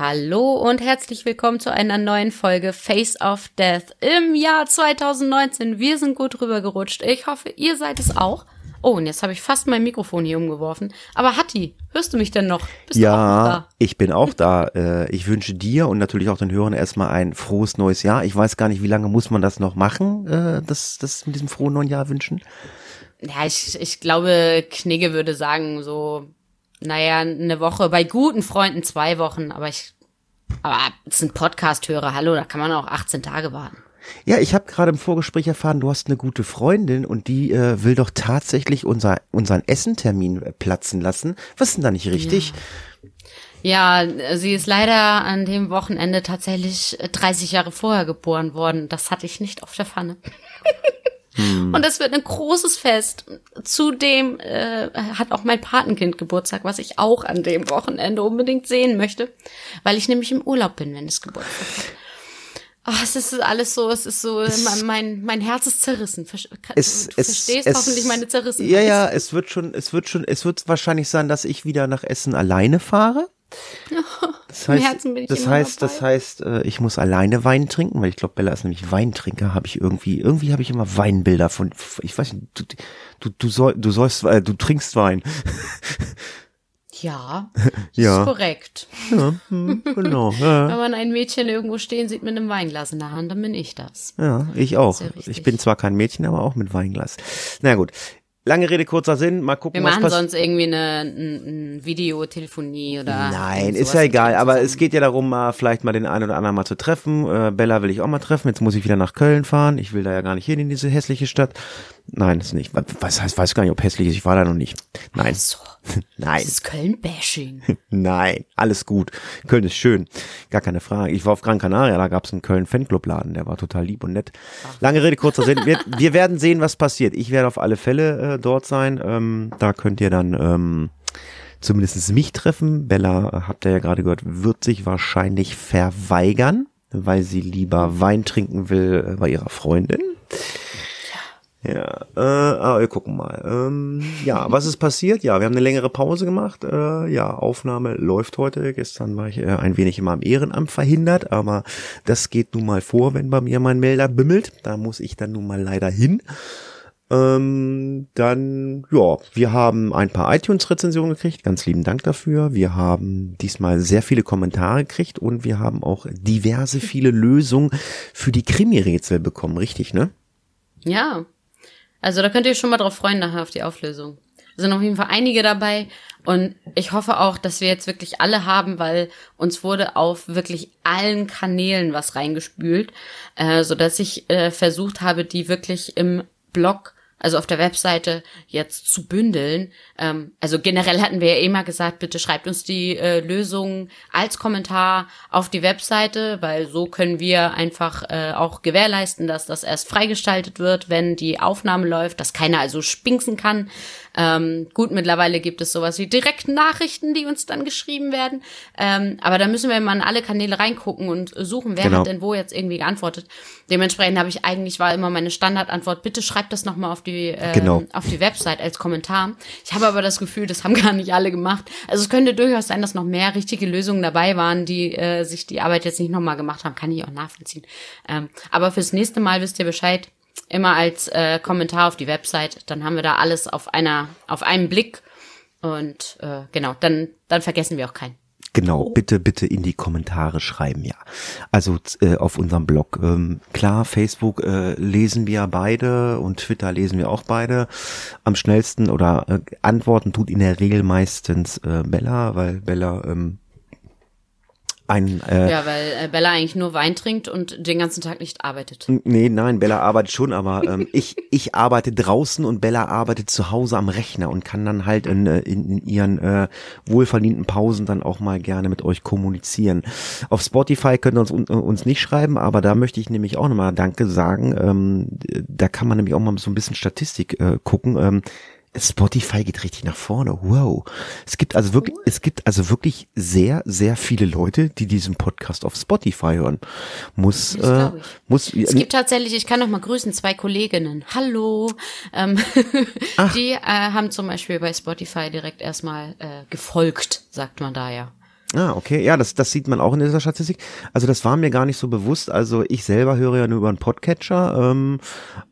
Hallo und herzlich willkommen zu einer neuen Folge Face of Death im Jahr 2019. Wir sind gut rübergerutscht. Ich hoffe, ihr seid es auch. Oh, und jetzt habe ich fast mein Mikrofon hier umgeworfen. Aber Hatti, hörst du mich denn noch? Bist ja, ich bin auch da. Äh, ich wünsche dir und natürlich auch den Hörern erstmal ein frohes neues Jahr. Ich weiß gar nicht, wie lange muss man das noch machen, äh, das, das mit diesem frohen neuen Jahr wünschen? Ja, ich, ich glaube, Knigge würde sagen, so naja, eine Woche, bei guten Freunden zwei Wochen, aber ich, aber es sind Podcast-Hörer, hallo, da kann man auch 18 Tage warten. Ja, ich habe gerade im Vorgespräch erfahren, du hast eine gute Freundin und die äh, will doch tatsächlich unser, unseren Essentermin äh, platzen lassen. Was ist denn da nicht richtig? Ja. ja, sie ist leider an dem Wochenende tatsächlich 30 Jahre vorher geboren worden. Das hatte ich nicht auf der Pfanne. Hm. Und es wird ein großes Fest. Zudem äh, hat auch mein Patenkind Geburtstag, was ich auch an dem Wochenende unbedingt sehen möchte, weil ich nämlich im Urlaub bin, wenn es Geburtstag hat. Oh, es ist alles so, es ist so, es, mein, mein Herz ist zerrissen. Es, du verstehst es, hoffentlich meine zerrissen. Ja, ja, es wird schon, es wird schon, es wird wahrscheinlich sein, dass ich wieder nach Essen alleine fahre. Das heißt, das heißt, das heißt, äh, ich muss alleine Wein trinken, weil ich glaube, Bella ist nämlich Weintrinker. Habe ich irgendwie, irgendwie habe ich immer Weinbilder von, ich weiß nicht, du, du, du soll, du sollst, äh, du trinkst Wein. Ja, ja. ist korrekt. Ja, hm, genau. Ja. Wenn man ein Mädchen irgendwo stehen sieht mit einem Weinglas in der Hand, dann bin ich das. Ja, ich auch. Ich bin zwar kein Mädchen, aber auch mit Weinglas. Na gut, Lange Rede, kurzer Sinn, mal gucken, Wir machen sonst irgendwie eine, eine Videotelefonie oder. Nein, ist ja egal, aber es geht ja darum, mal vielleicht mal den einen oder anderen mal zu treffen. Äh, Bella will ich auch mal treffen, jetzt muss ich wieder nach Köln fahren. Ich will da ja gar nicht hin in diese hässliche Stadt. Nein, ist nicht. Was heißt, weiß gar nicht, ob hässlich ist, ich war da noch nicht. Nein. So. Nein. Das ist Köln-Bashing. Nein, alles gut. Köln ist schön. Gar keine Frage. Ich war auf Gran Canaria, da gab es einen Köln-Fanclub-Laden, der war total lieb und nett. Lange Rede, kurzer Sinn. Wir, wir werden sehen, was passiert. Ich werde auf alle Fälle äh, dort sein. Ähm, da könnt ihr dann ähm, zumindest mich treffen. Bella, habt ihr ja gerade gehört, wird sich wahrscheinlich verweigern, weil sie lieber Wein trinken will äh, bei ihrer Freundin. Ja, äh, ah, wir gucken mal. Ähm, ja, was ist passiert? Ja, wir haben eine längere Pause gemacht. Äh, ja, Aufnahme läuft heute. Gestern war ich äh, ein wenig immer im Ehrenamt verhindert, aber das geht nun mal vor, wenn bei mir mein Melder bimmelt. Da muss ich dann nun mal leider hin. Ähm, dann, ja, wir haben ein paar iTunes-Rezensionen gekriegt. Ganz lieben Dank dafür. Wir haben diesmal sehr viele Kommentare gekriegt und wir haben auch diverse viele Lösungen für die Krimi-Rätsel bekommen. Richtig, ne? Ja, also da könnt ihr schon mal drauf freuen nachher auf die Auflösung. Da sind auf jeden Fall einige dabei und ich hoffe auch, dass wir jetzt wirklich alle haben, weil uns wurde auf wirklich allen Kanälen was reingespült, äh, so dass ich äh, versucht habe, die wirklich im Blog also auf der Webseite jetzt zu bündeln. Ähm, also generell hatten wir ja immer gesagt, bitte schreibt uns die äh, Lösung als Kommentar auf die Webseite, weil so können wir einfach äh, auch gewährleisten, dass das erst freigestaltet wird, wenn die Aufnahme läuft, dass keiner also spinksen kann. Ähm, gut, mittlerweile gibt es sowas wie direkten Nachrichten, die uns dann geschrieben werden. Ähm, aber da müssen wir mal in alle Kanäle reingucken und suchen, wer genau. hat denn wo jetzt irgendwie geantwortet. Dementsprechend habe ich eigentlich war immer meine Standardantwort, bitte schreibt das nochmal auf die, äh, genau. auf die Website als Kommentar. Ich habe aber das Gefühl, das haben gar nicht alle gemacht. Also es könnte durchaus sein, dass noch mehr richtige Lösungen dabei waren, die äh, sich die Arbeit jetzt nicht nochmal gemacht haben. Kann ich auch nachvollziehen. Ähm, aber fürs nächste Mal wisst ihr Bescheid immer als äh, Kommentar auf die Website. Dann haben wir da alles auf einer, auf einen Blick. Und äh, genau, dann, dann vergessen wir auch keinen. Genau, bitte, bitte in die Kommentare schreiben, ja. Also äh, auf unserem Blog. Ähm, klar, Facebook äh, lesen wir beide und Twitter lesen wir auch beide. Am schnellsten oder äh, antworten tut in der Regel meistens äh, Bella, weil Bella ähm, ein äh, Ja, weil äh, Bella eigentlich nur Wein trinkt und den ganzen Tag nicht arbeitet. Nee, nein, Bella arbeitet schon, aber ähm, ich, ich arbeite draußen und Bella arbeitet zu Hause am Rechner und kann dann halt in, äh, in, in ihren äh, wohlverdienten Pausen dann auch mal gerne mit euch kommunizieren. Auf Spotify könnt ihr uns, uns nicht schreiben, aber da möchte ich nämlich auch nochmal Danke sagen. Ähm, da kann man nämlich auch mal so ein bisschen Statistik äh, gucken. Ähm, Spotify geht richtig nach vorne. Wow. Es gibt also wirklich, es gibt also wirklich sehr, sehr viele Leute, die diesen Podcast auf Spotify hören. Muss, äh, muss, Es gibt tatsächlich, ich kann noch mal grüßen, zwei Kolleginnen. Hallo. Ähm, die äh, haben zum Beispiel bei Spotify direkt erstmal äh, gefolgt, sagt man da ja. Ah, okay. Ja, das, das sieht man auch in dieser Statistik. Also das war mir gar nicht so bewusst. Also ich selber höre ja nur über einen Podcatcher. Ähm,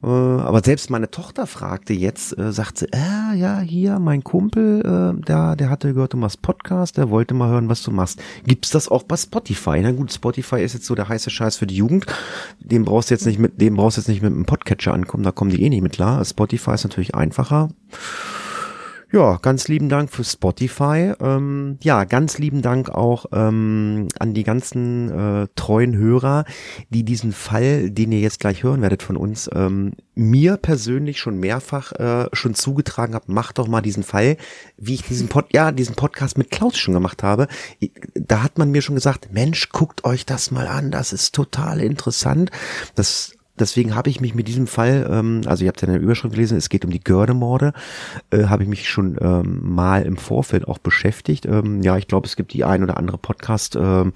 äh, aber selbst meine Tochter fragte jetzt, äh, sagt sie, äh, ja, hier, mein Kumpel, äh, der, der hatte gehört, du machst Podcast, der wollte mal hören, was du machst. Gibt's das auch bei Spotify? Na gut, Spotify ist jetzt so der heiße Scheiß für die Jugend. Den brauchst du jetzt nicht mit, dem brauchst du jetzt nicht mit einem Podcatcher ankommen, da kommen die eh nicht mit klar. Spotify ist natürlich einfacher. Ja, ganz lieben Dank für Spotify. Ähm, ja, ganz lieben Dank auch ähm, an die ganzen äh, treuen Hörer, die diesen Fall, den ihr jetzt gleich hören werdet von uns, ähm, mir persönlich schon mehrfach äh, schon zugetragen habt. Macht doch mal diesen Fall, wie ich diesen Pod, ja, diesen Podcast mit Klaus schon gemacht habe. Da hat man mir schon gesagt, Mensch, guckt euch das mal an, das ist total interessant. Das Deswegen habe ich mich mit diesem Fall, ähm, also ihr habt ja in der Überschrift gelesen, es geht um die Gördemorde, äh, habe ich mich schon ähm, mal im Vorfeld auch beschäftigt. Ähm, ja, ich glaube, es gibt die ein oder andere Podcast-Folge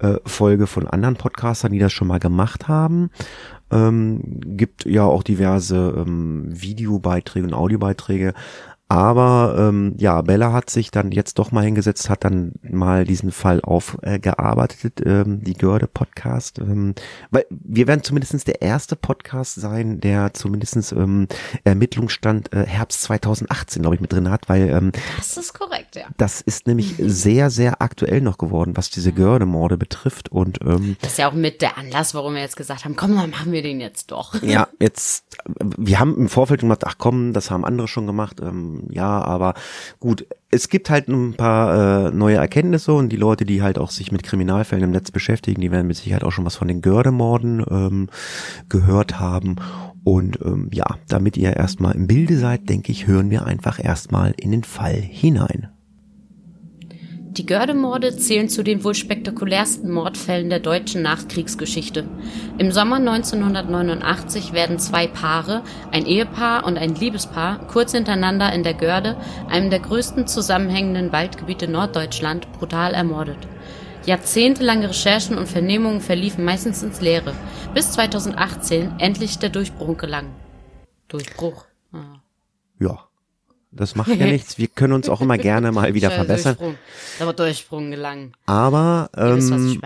äh, Folge von anderen Podcastern, die das schon mal gemacht haben. Ähm, gibt ja auch diverse ähm, Videobeiträge und Audiobeiträge. Aber ähm, ja, Bella hat sich dann jetzt doch mal hingesetzt, hat dann mal diesen Fall aufgearbeitet, äh, ähm, die Görde-Podcast. Ähm, weil wir werden zumindestens der erste Podcast sein, der zumindestens ähm, Ermittlungsstand äh, Herbst 2018, glaube ich, mit drin hat, weil ähm, Das ist korrekt, ja. das ist nämlich sehr, sehr aktuell noch geworden, was diese Görde-Morde betrifft. Und ähm, Das ist ja auch mit der Anlass, warum wir jetzt gesagt haben, komm, dann machen wir den jetzt doch. ja, jetzt, wir haben im Vorfeld gemacht, ach komm, das haben andere schon gemacht. Ähm, ja, aber gut, es gibt halt ein paar äh, neue Erkenntnisse und die Leute, die halt auch sich mit Kriminalfällen im Netz beschäftigen, die werden mit Sicherheit auch schon was von den Gördemorden ähm, gehört haben. Und ähm, ja, damit ihr erstmal im Bilde seid, denke ich, hören wir einfach erstmal in den Fall hinein. Die Gördemorde zählen zu den wohl spektakulärsten Mordfällen der deutschen Nachkriegsgeschichte. Im Sommer 1989 werden zwei Paare, ein Ehepaar und ein Liebespaar, kurz hintereinander in der Görde, einem der größten zusammenhängenden Waldgebiete Norddeutschland, brutal ermordet. Jahrzehntelange Recherchen und Vernehmungen verliefen meistens ins Leere, bis 2018 endlich der Durchbruch gelang. Durchbruch. Ah. Ja, das macht ja nichts. Wir können uns auch immer gerne mal wieder verbessern. Durchsprung. Aber Durchsprung gelang. Aber Ihr wisst, was ähm, ich.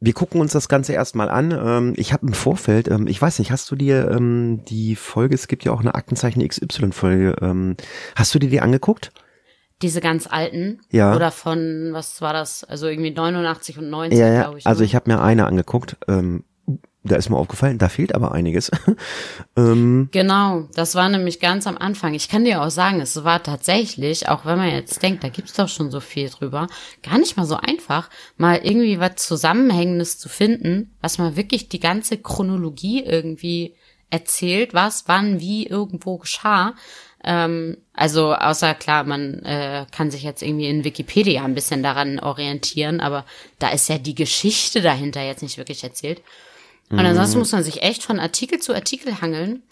Wir gucken uns das Ganze erstmal an. Ähm, ich habe im Vorfeld, ähm, ich weiß nicht, hast du dir ähm, die Folge, es gibt ja auch eine Aktenzeichen XY-Folge, ähm, hast du dir die angeguckt? Diese ganz alten? Ja. Oder von, was war das? Also irgendwie 89 und 90, Ja, ja. glaube ich. Also ne? ich habe mir eine angeguckt. Ähm, da ist mir aufgefallen, da fehlt aber einiges. ähm, Genau, das war nämlich ganz am Anfang. Ich kann dir auch sagen, es war tatsächlich, auch wenn man jetzt denkt, da gibt's doch schon so viel drüber, gar nicht mal so einfach, mal irgendwie was Zusammenhängendes zu finden, was mal wirklich die ganze Chronologie irgendwie erzählt, was, wann, wie, irgendwo geschah. Ähm, also außer klar, man äh, kann sich jetzt irgendwie in Wikipedia ein bisschen daran orientieren, aber da ist ja die Geschichte dahinter jetzt nicht wirklich erzählt. Und ansonsten muss man sich echt von Artikel zu Artikel hangeln.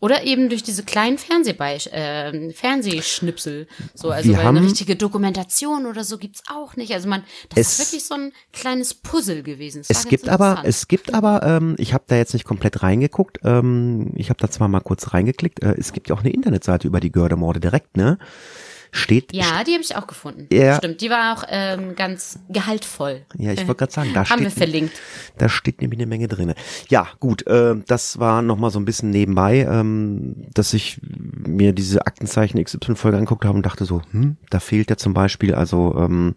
Oder eben durch diese kleinen Fernsehbei äh, Fernsehschnipsel. So, also Wir weil haben- eine richtige Dokumentation oder so gibt's auch nicht. Also man, das Es- ist wirklich so ein kleines Puzzle gewesen. Das es gibt aber, es gibt aber, ähm, ich habe da jetzt nicht komplett reingeguckt. Ähm, ich habe da zwar mal kurz reingeklickt. Äh, es gibt ja auch eine Internetseite über die Gördemorde direkt, ne? Steht, Ja, die habe ich auch gefunden. Ja. Stimmt, die war auch ähm, ganz gehaltvoll. Ja, ich wollte gerade sagen, da Haben wir steht, verlinkt. da steht nämlich eine Menge drinne. Ja, gut, äh, das war noch mal so ein bisschen nebenbei, ähm, dass ich mir diese Aktenzeichen XY-Folge angeguckt habe und dachte so, hm, da fehlt ja zum Beispiel also, ähm,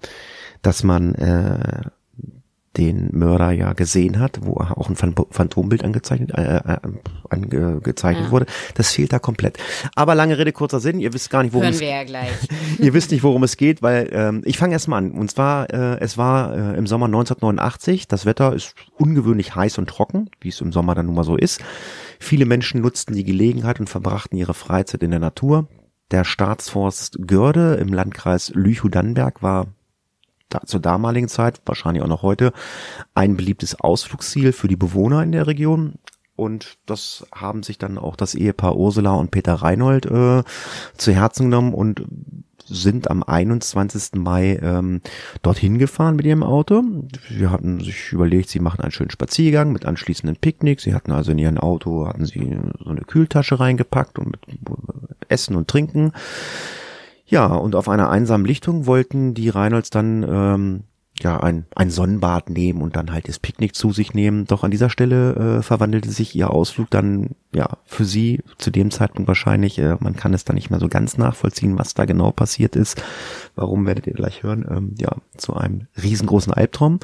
dass man äh, den Mörder ja gesehen hat, wo auch ein Phan- Phantombild angezeichnet, äh, äh, angezeichnet Ja. wurde. Das fehlt da komplett. Aber lange Rede, kurzer Sinn, ihr wisst gar nicht, worum Hören es wir ja gleich. Ihr wisst nicht, worum es geht, weil ähm, ich fange erst mal an. Und zwar, äh, es war äh, im Sommer 1989. Das Wetter ist ungewöhnlich heiß und trocken, wie es im Sommer dann nun mal so ist. Viele Menschen nutzten die Gelegenheit und verbrachten ihre Freizeit in der Natur. Der Staatsforst Görde im Landkreis Lüchow-Dannenberg war da, zur damaligen Zeit, wahrscheinlich auch noch heute, ein beliebtes Ausflugsziel für die Bewohner in der Region. Und das haben sich dann auch das Ehepaar Ursula und Peter Reinhold äh, zu Herzen genommen und sind am 21. Mai ähm, dorthin gefahren mit ihrem Auto. Sie hatten sich überlegt, sie machen einen schönen Spaziergang mit anschließendem Picknick. Sie hatten also in ihren Auto hatten sie so eine Kühltasche reingepackt und mit Essen und Trinken. Ja, und auf einer einsamen Lichtung wollten die Reinholds dann ähm, ja ein, ein Sonnenbad nehmen und dann halt das Picknick zu sich nehmen. Doch an dieser Stelle äh, verwandelte sich ihr Ausflug dann ja für sie zu dem Zeitpunkt wahrscheinlich, äh, man kann es da nicht mehr so ganz nachvollziehen, was da genau passiert ist. Warum werdet ihr gleich hören? Ähm, ja, zu einem riesengroßen Albtraum.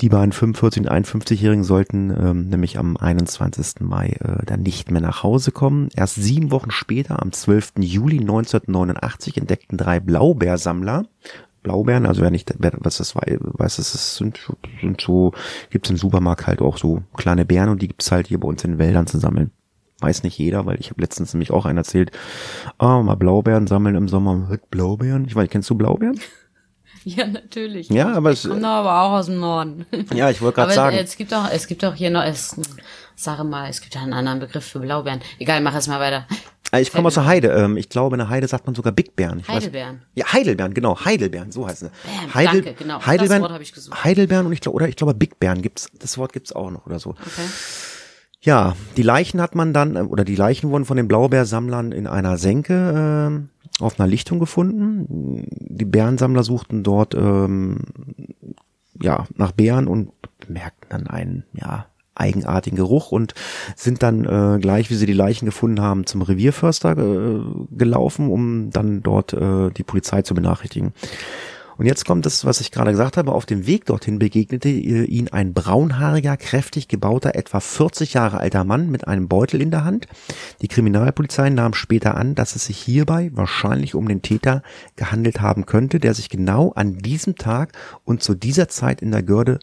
Die beiden 45 und 51-Jährigen sollten ähm, nämlich am 21. Mai äh, dann nicht mehr nach Hause kommen. Erst sieben Wochen später, am 12. Juli 1989, entdeckten drei Blaubeersammler Blaubeeren, also wer nicht, wer, was das wei- weiß, das sind, sind so, gibt's im Supermarkt halt auch so kleine Beeren und die gibt's halt hier bei uns in den Wäldern zu sammeln. Weiß nicht jeder, weil ich habe letztens nämlich auch einen erzählt, ah, mal Blaubeeren sammeln im Sommer. Blaubeeren? Ich weiß, kennst du Blaubeeren? Ja, natürlich. Ja, aber es, Kommt aber auch aus dem Norden. ja, ich wollte gerade sagen. es gibt auch, es gibt auch hier noch, es, sage mal, es gibt ja einen anderen Begriff für Blaubeeren. Egal, mach es mal weiter. Ah, Ich komme aus der Heide. Ähm, ich glaube, in der Heide sagt man sogar Big Bären. Ich weiß- Heidelbeeren. Ja, Heidelbeeren, genau. Heidelbeeren, so sie. Bam, Heidel, danke, genau. Das Heidelbeeren, Wort habe ich gesucht. Heidelbeeren und ich glaube, oder ich glaube Big Bären gibt's, das Wort gibt's auch noch oder so. Okay. Ja, die Leichen hat man dann, äh, oder die Leichen wurden von den Blaubeersammlern in einer Senke ähm, auf einer Lichtung gefunden. Die Bärensammler suchten dort ähm, ja nach Bären und bemerkten dann einen ja eigenartigen Geruch und sind dann äh, gleich, wie sie die Leichen gefunden haben, zum Revierförster äh, gelaufen, um dann dort äh, die Polizei zu benachrichtigen. Und jetzt kommt das, was ich gerade gesagt habe. Auf dem Weg dorthin begegnete ihn ein braunhaariger, kräftig gebauter, etwa 40 Jahre alter Mann mit einem Beutel in der Hand. Die Kriminalpolizei nahm später an, dass es sich hierbei wahrscheinlich um den Täter gehandelt haben könnte, der sich genau an diesem Tag und zu dieser Zeit in der Görde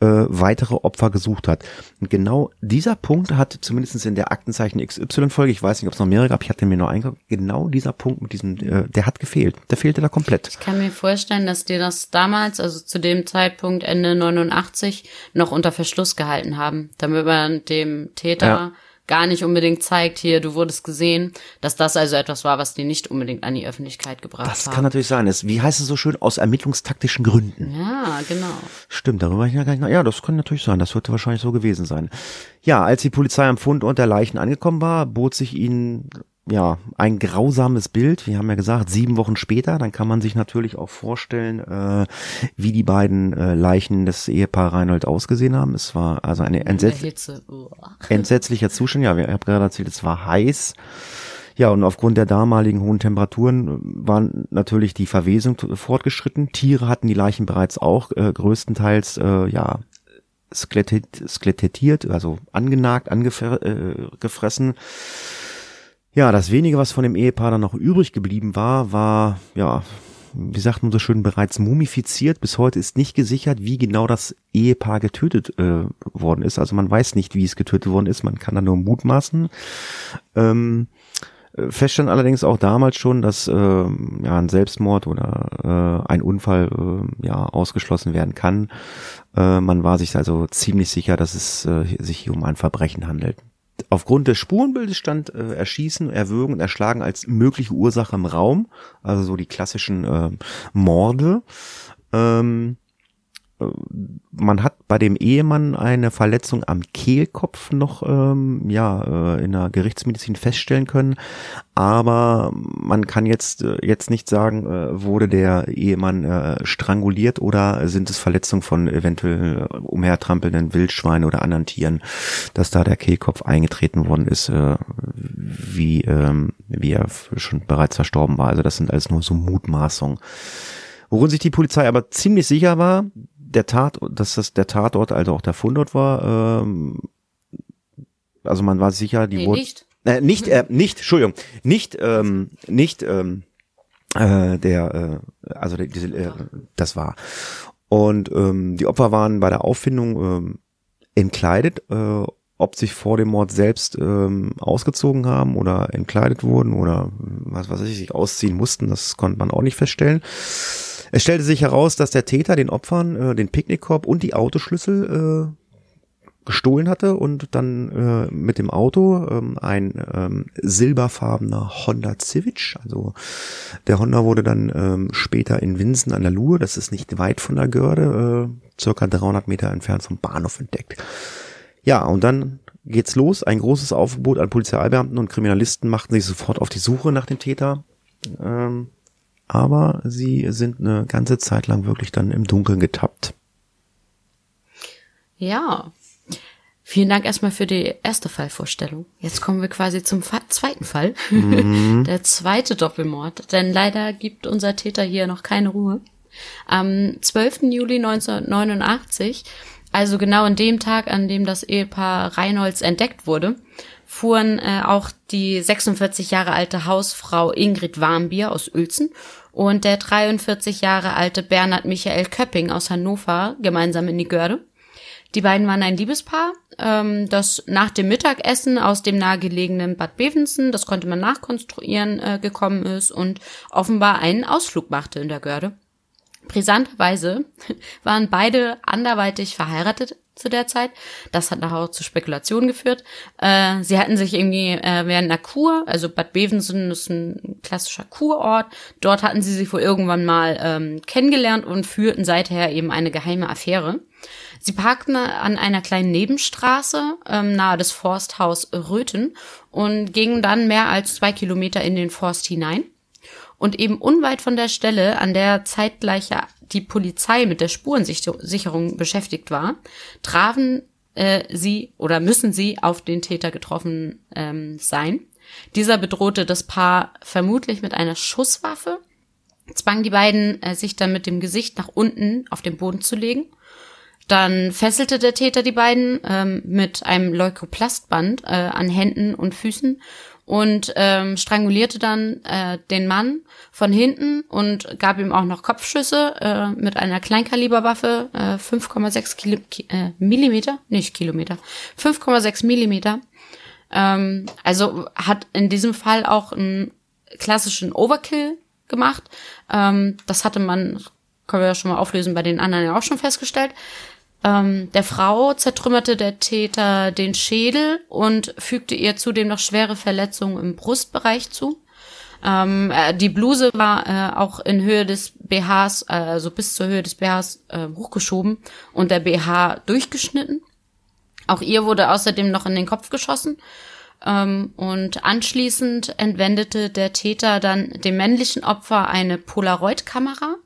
äh, weitere Opfer gesucht hat. Und genau dieser Punkt hat zumindest in der Aktenzeichen XY-Folge, ich weiß nicht, ob es noch mehrere gab, ich hatte mir nur eingeguckt, genau dieser Punkt mit diesem, äh, der hat gefehlt. Der fehlte da komplett. Ich kann mir vorstellen, dass dir das damals, also zu dem Zeitpunkt Ende 89, noch unter Verschluss gehalten haben, damit man dem Täter Ja. Gar nicht unbedingt zeigt, hier, du wurdest gesehen, dass das also etwas war, was die nicht unbedingt an die Öffentlichkeit gebracht Das haben. kann natürlich sein. Es, wie heißt es so schön? Aus ermittlungstaktischen Gründen. ja, genau. Stimmt, darüber ich ja gar nicht. nach- Ja, das kann natürlich sein. Das wird wahrscheinlich so gewesen sein. Ja, als die Polizei am Fund und der Leichen angekommen war, bot sich ihnen ja ein grausames Bild. Wir haben ja gesagt, sieben Wochen später. Dann kann man sich natürlich auch vorstellen, äh, wie die beiden äh, Leichen des Ehepaar Reinhold ausgesehen haben. Es war also eine entsetz. Uah. entsetzlicher Zustand. Ja, ich habe gerade erzählt, es war heiß. Ja, und aufgrund der damaligen hohen Temperaturen äh, waren natürlich die Verwesung fortgeschritten. Tiere hatten die Leichen bereits auch äh, größtenteils äh, ja skelettiert, also angenagt, angefressen. Äh, gefressen. Ja, das wenige, was von dem Ehepaar dann noch übrig geblieben war, war ja wie sagt man so schön, bereits mumifiziert. Bis heute ist nicht gesichert, wie genau das Ehepaar getötet äh, worden ist. Also man weiß nicht, wie es getötet worden ist. Man kann da nur mutmaßen. Ähm, äh, feststellen allerdings auch damals schon, dass ähm, ja ein Selbstmord oder äh, ein Unfall äh, ja ausgeschlossen werden kann. Äh, man war sich also ziemlich sicher, dass es äh, sich hier um ein Verbrechen handelt. Aufgrund des Spurenbildes stand äh, Erschießen, Erwürgen und Erschlagen als mögliche Ursache im Raum, also so die klassischen äh, Morde. Ähm, äh, man hat bei dem Ehemann eine Verletzung am Kehlkopf noch ähm, ja äh, in der Gerichtsmedizin feststellen können, aber man kann jetzt äh, jetzt nicht sagen, äh, wurde der Ehemann äh, stranguliert oder sind es Verletzungen von eventuell äh, umhertrampelnden Wildschweinen oder anderen Tieren, dass da der Kehlkopf eingetreten worden ist, äh, wie ähm, wie er schon bereits verstorben war. Also das sind alles nur so Mutmaßungen. Worin sich die Polizei aber ziemlich sicher war, der Tat, dass das der Tatort, also auch der Fundort war, ähm, also man war sicher, die Nee, wurde nicht. äh, nicht, äh, nicht, Entschuldigung, nicht, ähm, nicht ähm, äh, der, äh, also der, diese, äh, das war. Und ähm, die Opfer waren bei der Auffindung ähm, entkleidet, äh, ob sich vor dem Mord selbst ähm, ausgezogen haben oder entkleidet wurden oder was weiß ich, sich ausziehen mussten, das konnte man auch nicht feststellen. Es stellte sich heraus, dass der Täter den Opfern äh, den Picknickkorb und die Autoschlüssel äh, gestohlen hatte und dann äh, mit dem Auto ähm, ein ähm, silberfarbener Honda Civic, also der Honda wurde dann ähm, später in Winsen an der Luhe, das ist nicht weit von der Görde, äh, circa 300 Meter entfernt vom Bahnhof entdeckt. Ja, und dann geht's los. Ein großes Aufgebot an Polizeibeamten und Kriminalisten machten sich sofort auf die Suche nach dem Täter. Ähm, aber sie sind eine ganze Zeit lang wirklich dann im Dunkeln getappt. Ja. Vielen Dank erstmal für die erste Fallvorstellung. Jetzt kommen wir quasi zum Fa zweiten Fall. Der zweite Doppelmord. Denn leider gibt unser Täter hier noch keine Ruhe. Am 12. Juli 1989, also genau an dem Tag, an dem das Ehepaar Reinholds entdeckt wurde, fuhren äh, auch die 46 Jahre alte Hausfrau Ingrid Warmbier aus Uelzen und der 43 Jahre alte Bernhard Michael Köpping aus Hannover gemeinsam in die Görde. Die beiden waren ein Liebespaar, ähm, das nach dem Mittagessen aus dem nahegelegenen Bad Bevensen, das konnte man nachkonstruieren, äh, gekommen ist und offenbar einen Ausflug machte in der Görde. Brisanterweise waren beide anderweitig verheiratet zu der Zeit. Das hat nachher auch zu Spekulationen geführt. Äh, sie hatten sich irgendwie äh, während einer Kur, also Bad Bevensen ist ein klassischer Kurort, dort hatten sie sich wohl irgendwann mal ähm, kennengelernt und führten seither eben eine geheime Affäre. Sie parkten an einer kleinen Nebenstraße ähm, nahe des Forsthaus Röthen und gingen dann mehr als zwei Kilometer in den Forst hinein. Und eben unweit von der Stelle, an der zeitgleich die Polizei mit der Spurensicherung beschäftigt war, trafen äh, sie oder müssen sie auf den Täter getroffen ähm, sein. Dieser bedrohte das Paar vermutlich mit einer Schusswaffe, zwang die beiden, äh, sich dann mit dem Gesicht nach unten auf den Boden zu legen. Dann fesselte der Täter die beiden ähm, mit einem Leukoplastband äh, an Händen und Füßen und ähm, strangulierte dann äh, den Mann von hinten und gab ihm auch noch Kopfschüsse äh, mit einer Kleinkaliberwaffe, äh, 5,6 Kilo, Ki äh, Millimeter, nicht Kilometer, 5,6 Millimeter. Ähm, also hat in diesem Fall auch einen klassischen Overkill gemacht. Ähm, das hatte man, können wir ja schon mal auflösen, bei den anderen ja auch schon festgestellt. Ähm, der Frau zertrümmerte der Täter den Schädel und fügte ihr zudem noch schwere Verletzungen im Brustbereich zu. Ähm, äh, die Bluse war äh, auch in Höhe des BHs, äh, also bis zur Höhe des BHs äh, hochgeschoben und der BH durchgeschnitten. Auch ihr wurde außerdem noch in den Kopf geschossen. Ähm, und anschließend entwendete der Täter dann dem männlichen Opfer eine Polaroid-Kamera.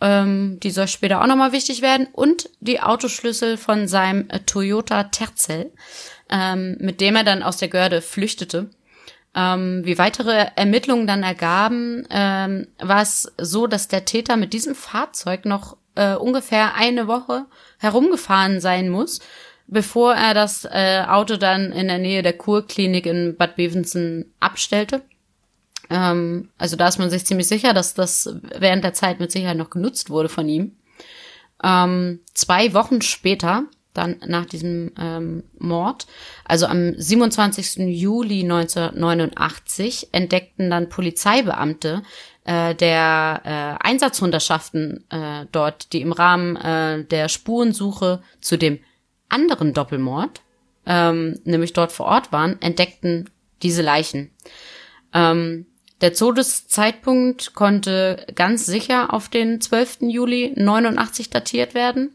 Ähm, die soll später auch nochmal wichtig werden. Und die Autoschlüssel von seinem äh, Toyota Tercel, ähm, mit dem er dann aus der Görde flüchtete. Ähm, wie weitere Ermittlungen dann ergaben, ähm, war es so, dass der Täter mit diesem Fahrzeug noch äh, ungefähr eine Woche herumgefahren sein muss, bevor er das äh, Auto dann in der Nähe der Kurklinik in Bad Bevensen abstellte. Ähm, also da ist man sich ziemlich sicher, dass das während der Zeit mit Sicherheit noch genutzt wurde von ihm. Ähm, zwei Wochen später, dann nach diesem ähm, Mord, also am 27. Juli 1989, entdeckten dann Polizeibeamte äh, der äh, Einsatzhunderschaften äh, dort, die im Rahmen äh, der Spurensuche zu dem anderen Doppelmord, ähm, nämlich dort vor Ort waren, entdeckten diese Leichen. Ähm, der Todeszeitpunkt konnte ganz sicher auf den 12. Juli 89 datiert werden.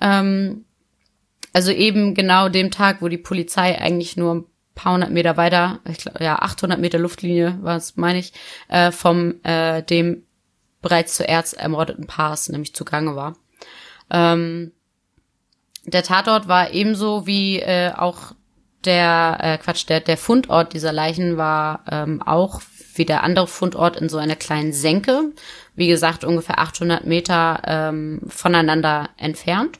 Ähm, also eben genau dem Tag, wo die Polizei eigentlich nur ein paar hundert Meter weiter, ich glaube, ja, 800 Meter Luftlinie war es, meine ich, äh, vom äh, dem bereits zuerst ermordeten Paars nämlich zugange war. Ähm, der Tatort war ebenso wie äh, auch der äh, Quatsch, der der Fundort dieser Leichen war ähm, auch wie der andere Fundort in so einer kleinen Senke. Wie gesagt, ungefähr 800 Meter ähm, voneinander entfernt.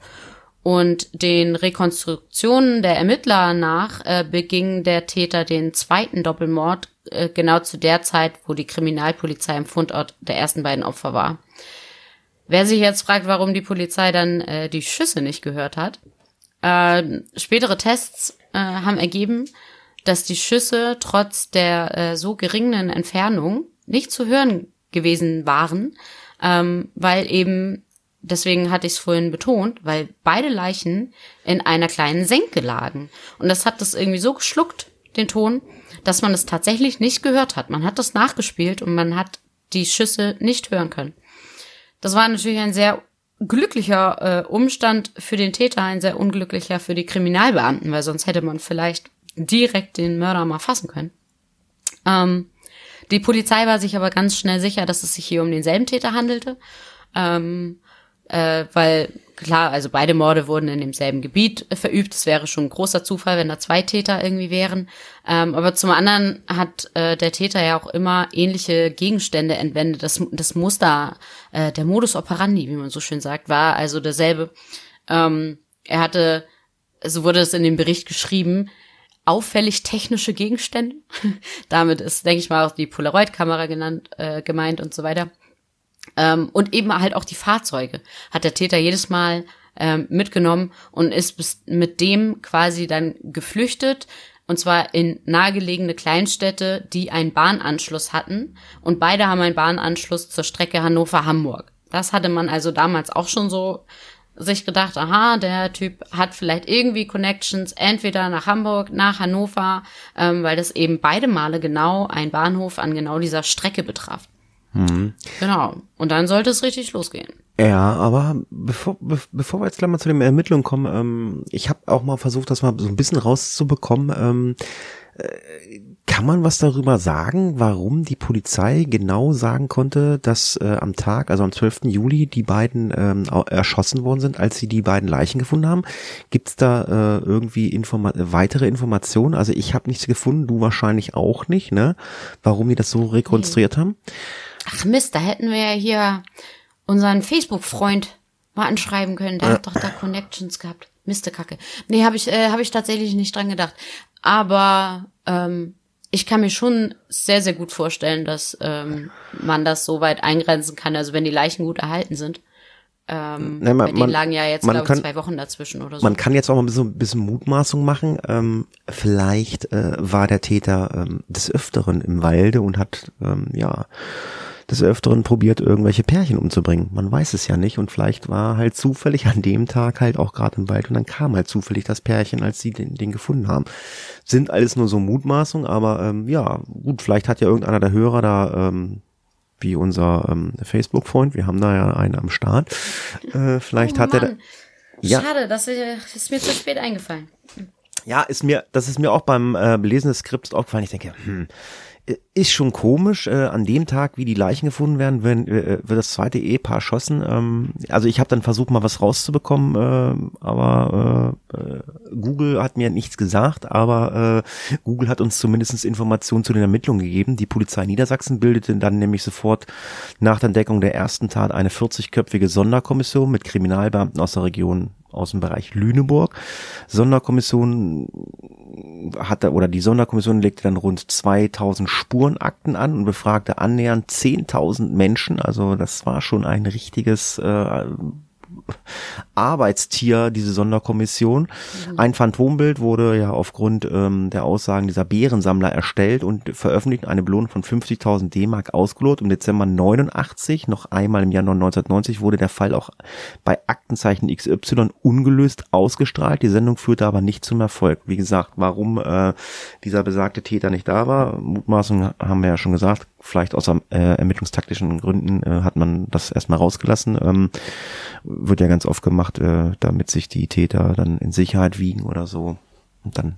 Und den Rekonstruktionen der Ermittler nach äh, beging der Täter den zweiten Doppelmord äh, genau zu der Zeit, wo die Kriminalpolizei im Fundort der ersten beiden Opfer war. Wer sich jetzt fragt, warum die Polizei dann äh, die Schüsse nicht gehört hat, äh, spätere Tests äh, haben ergeben, dass die Schüsse trotz der äh, so geringen Entfernung nicht zu hören gewesen waren, ähm, weil eben deswegen hatte ich es vorhin betont, weil beide Leichen in einer kleinen Senke lagen. Und das hat das irgendwie so geschluckt, den Ton, dass man es tatsächlich nicht gehört hat. Man hat das nachgespielt und man hat die Schüsse nicht hören können. Das war natürlich ein sehr glücklicher äh, Umstand für den Täter, ein sehr unglücklicher für die Kriminalbeamten, weil sonst hätte man vielleicht direkt den Mörder mal fassen können. Ähm, die Polizei war sich aber ganz schnell sicher, dass es sich hier um denselben Täter handelte. Ähm, äh, weil klar, also beide Morde wurden in demselben Gebiet verübt. Es wäre schon ein großer Zufall, wenn da zwei Täter irgendwie wären. Ähm, aber zum anderen hat äh, der Täter ja auch immer ähnliche Gegenstände entwendet. Das, das Muster, äh, der Modus operandi, wie man so schön sagt, war also derselbe. Ähm, er hatte, so wurde es in dem Bericht geschrieben, auffällig technische Gegenstände. Damit ist, denke ich mal, auch die Polaroid-Kamera genannt, äh, gemeint und so weiter. Ähm, und eben halt auch die Fahrzeuge hat der Täter jedes Mal ähm, mitgenommen und ist bis mit dem quasi dann geflüchtet. Und zwar in nahegelegene Kleinstädte, die einen Bahnanschluss hatten. Und beide haben einen Bahnanschluss zur Strecke Hannover-Hamburg. Das hatte man also damals auch schon so sich gedacht, aha, der Typ hat vielleicht irgendwie Connections, entweder nach Hamburg, nach Hannover, ähm, weil das eben beide Male genau ein Bahnhof an genau dieser Strecke betraf. Mhm. Genau. Und dann sollte es richtig losgehen. Ja, aber bevor, be bevor wir jetzt gleich mal zu den Ermittlungen kommen, ähm, ich habe auch mal versucht, das mal so ein bisschen rauszubekommen. Ähm, äh, kann man was darüber sagen, warum die Polizei genau sagen konnte, dass äh, am Tag, also am 12. Juli, die beiden ähm, erschossen worden sind, als sie die beiden Leichen gefunden haben? Gibt es da äh, irgendwie Informa weitere Informationen? Also ich habe nichts gefunden, du wahrscheinlich auch nicht, ne? Warum die das so rekonstruiert nee. haben? Ach Mist, da hätten wir ja hier unseren Facebook-Freund mal anschreiben können. Der hat doch da Connections gehabt. Mistekacke. Nee, habe ich, äh, hab ich tatsächlich nicht dran gedacht. Aber ähm, ich kann mir schon sehr, sehr gut vorstellen, dass ähm, man das so weit eingrenzen kann. Also wenn die Leichen gut erhalten sind. Ähm, nee, man, die lagen ja jetzt, glaube ich, zwei Wochen dazwischen oder so. Man kann jetzt auch mal ein bisschen, ein bisschen Mutmaßung machen. Ähm, vielleicht äh, war der Täter ähm, des Öfteren im Walde und hat, ähm, ja, des Öfteren probiert, irgendwelche Pärchen umzubringen. Man weiß es ja nicht und vielleicht war halt zufällig an dem Tag halt auch gerade im Wald und dann kam halt zufällig das Pärchen, als sie den, den gefunden haben. Sind alles nur so Mutmaßungen, aber ähm, ja, gut, vielleicht hat ja irgendeiner der Hörer da ähm, wie unser ähm, Facebook-Freund, wir haben da ja einen am Start. Äh, vielleicht oh, hat er da. Ja. Schade, das ist mir zu spät eingefallen. Ja, ist mir, das ist mir auch beim äh, Lesen des Skripts aufgefallen. Ich denke, hm, ist schon komisch. Äh, an dem Tag, wie die Leichen gefunden werden, werden äh, wird das zweite Ehepaar erschossen. Ähm, also ich habe dann versucht, mal was rauszubekommen, äh, aber äh, äh, Google hat mir nichts gesagt, aber äh, Google hat uns zumindest Informationen zu den Ermittlungen gegeben. Die Polizei Niedersachsen bildete dann nämlich sofort nach der Entdeckung der ersten Tat eine 40-köpfige Sonderkommission mit Kriminalbeamten aus der Region aus dem Bereich Lüneburg. Sonderkommission hatte, oder die Sonderkommission legte dann rund 2000 Spurenakten an und befragte annähernd 10.000 Menschen. Also das war schon ein richtiges äh, Arbeitstier, diese Sonderkommission. Mhm. Ein Phantombild wurde ja aufgrund ähm, der Aussagen dieser Bärensammler erstellt und veröffentlicht eine Belohnung von 50.000 D-Mark ausgelotet. Im Dezember 89, noch einmal im Januar 1990, wurde der Fall auch bei Aktenzeichen XY ungelöst ausgestrahlt. Die Sendung führte aber nicht zum Erfolg. Wie gesagt, warum äh, dieser besagte Täter nicht da war, Mutmaßung haben wir ja schon gesagt, vielleicht aus äh, ermittlungstaktischen Gründen äh, hat man das erstmal rausgelassen. Ähm, wird ja ganz oft gemacht, äh, damit sich die Täter dann in Sicherheit wiegen oder so. Und dann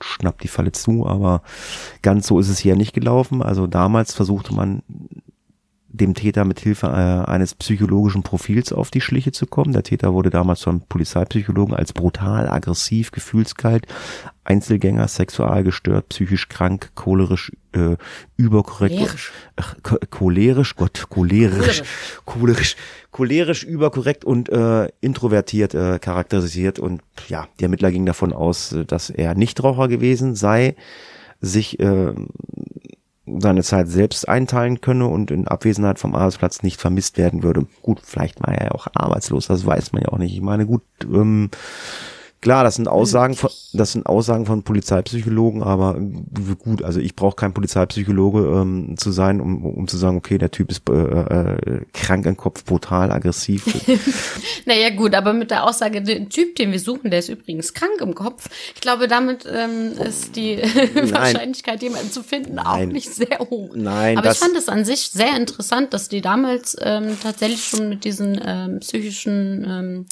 schnappt die Falle zu, aber ganz so ist es hier nicht gelaufen. Also damals versuchte man dem Täter mit Hilfe äh, eines psychologischen Profils auf die Schliche zu kommen. Der Täter wurde damals von Polizeipsychologen als brutal, aggressiv, gefühlskalt, Einzelgänger, sexual gestört, psychisch krank, cholerisch, äh, überkorrekt, Cholerisch. ach, cho- cholerisch, Gott, cholerisch, cholerisch, cholerisch, überkorrekt und äh, introvertiert äh, charakterisiert. Und ja, die Ermittler gingen davon aus, dass er Nichtraucher gewesen sei, sich äh, seine Zeit selbst einteilen könne und in Abwesenheit vom Arbeitsplatz nicht vermisst werden würde. Gut, vielleicht war er ja auch arbeitslos, das weiß man ja auch nicht. Ich meine, gut, ähm, klar, das sind Aussagen von, das sind Aussagen von Polizeipsychologen, aber gut, also ich brauche kein Polizeipsychologe ähm, zu sein, um, um zu sagen, okay, der Typ ist äh, äh, krank im Kopf, brutal, aggressiv. Naja, gut, aber mit der Aussage, der Typ, den wir suchen, der ist übrigens krank im Kopf. Ich glaube, damit ähm, ist die Wahrscheinlichkeit, jemanden zu finden, auch Nein. nicht sehr hoch. Nein, aber ich fand es an sich sehr interessant, dass die damals ähm, tatsächlich schon mit diesen ähm, psychischen ähm,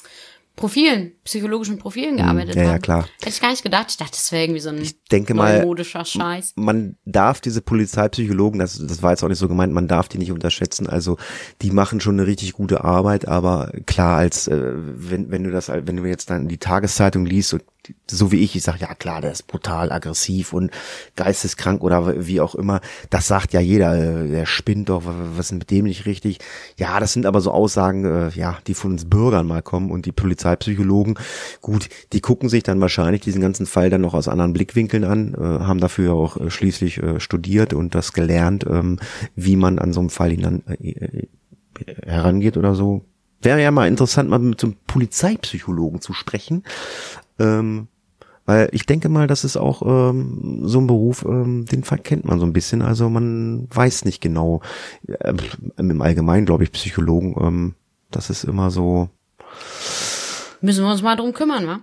Profilen, psychologischen Profilen gearbeitet ja, ja, haben. klar. Hätte ich gar nicht gedacht. Ich dachte, das wäre irgendwie so ein denke mal, Scheiß. man darf diese Polizeipsychologen, das, das war jetzt auch nicht so gemeint, man darf die nicht unterschätzen. Also die machen schon eine richtig gute Arbeit, aber klar, als äh, wenn, wenn du das, wenn du jetzt dann die Tageszeitung liest und so wie ich, ich sage, ja klar, der ist brutal aggressiv und geisteskrank oder wie auch immer, das sagt ja jeder, äh, der spinnt doch, was ist mit dem nicht richtig? Ja, das sind aber so Aussagen, äh, ja, die von uns Bürgern mal kommen und die Polizeipsychologen, gut, die gucken sich dann wahrscheinlich diesen ganzen Fall dann noch aus anderen Blickwinkeln an, äh, haben dafür auch schließlich studiert und das gelernt, ähm, wie man an so einem Fall herangeht oder so. Wäre ja mal interessant, mal mit so einem Polizeipsychologen zu sprechen. Ähm, weil ich denke mal, das ist auch ähm, so ein Beruf, ähm, den kennt man so ein bisschen. Also man weiß nicht genau. Äh, Im Allgemeinen glaube ich Psychologen, ähm, das ist immer so. Müssen wir uns mal drum kümmern, wa?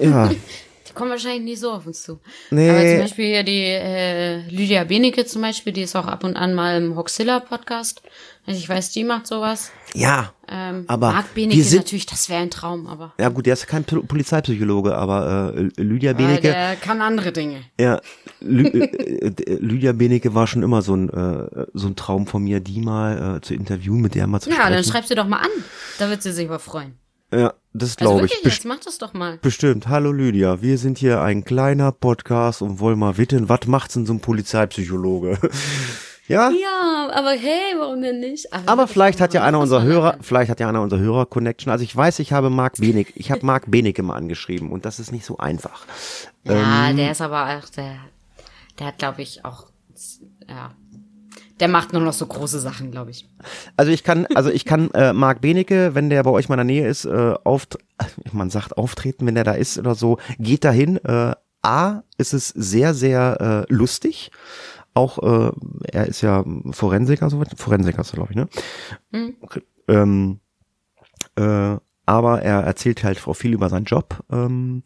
Ja, Die kommen wahrscheinlich nicht so auf uns zu. Nee. Aber zum Beispiel hier die äh, Lydia Benecke zum Beispiel, die ist auch ab und an mal im Hoxilla-Podcast. Also ich weiß, die macht sowas. ja. Ähm, Aber Marc wir Benecke sind- natürlich, das wäre ein Traum, aber Ja gut, der ist kein Pol- Polizeipsychologe, aber äh, Lydia weil Benecke, der kann andere Dinge. ja, Lü äh, äh, Lydia Benecke war schon immer so ein äh, so ein Traum von mir, die mal äh, zu interviewen, mit der mal zu Ja, dann sprechen. schreib sie doch mal an. Da wird sie sich aber freuen. Ja, das Also glaube ich. wirklich, Best- jetzt mach das doch mal. Bestimmt. Hallo Lydia, wir sind hier ein kleiner Podcast und wollen mal wissen, was macht's denn so ein Polizeipsychologe? ja? Ja, aber hey, warum denn nicht? Ach, Aber vielleicht hat ja einer unserer Hörer, vielleicht hat ja einer unserer Hörer Connection. Also ich weiß, ich habe Marc Benig, ich habe Marc Benecke mal angeschrieben und das ist nicht so einfach. Ja, Ähm. der ist aber auch, der, der hat, glaube ich, auch, ja, der macht nur noch so große Sachen, glaube ich. Also ich kann, also ich kann äh, Marc Benecke, wenn der bei euch mal in der Nähe ist, äh, auft man sagt auftreten, wenn der da ist oder so, geht dahin. Äh, A, ist es sehr, sehr äh, lustig. Auch äh, er ist ja Forensiker, so Forensiker ist er, glaube ich, ne? Okay. Ähm, äh, aber er erzählt halt auch viel über seinen Job. Ähm,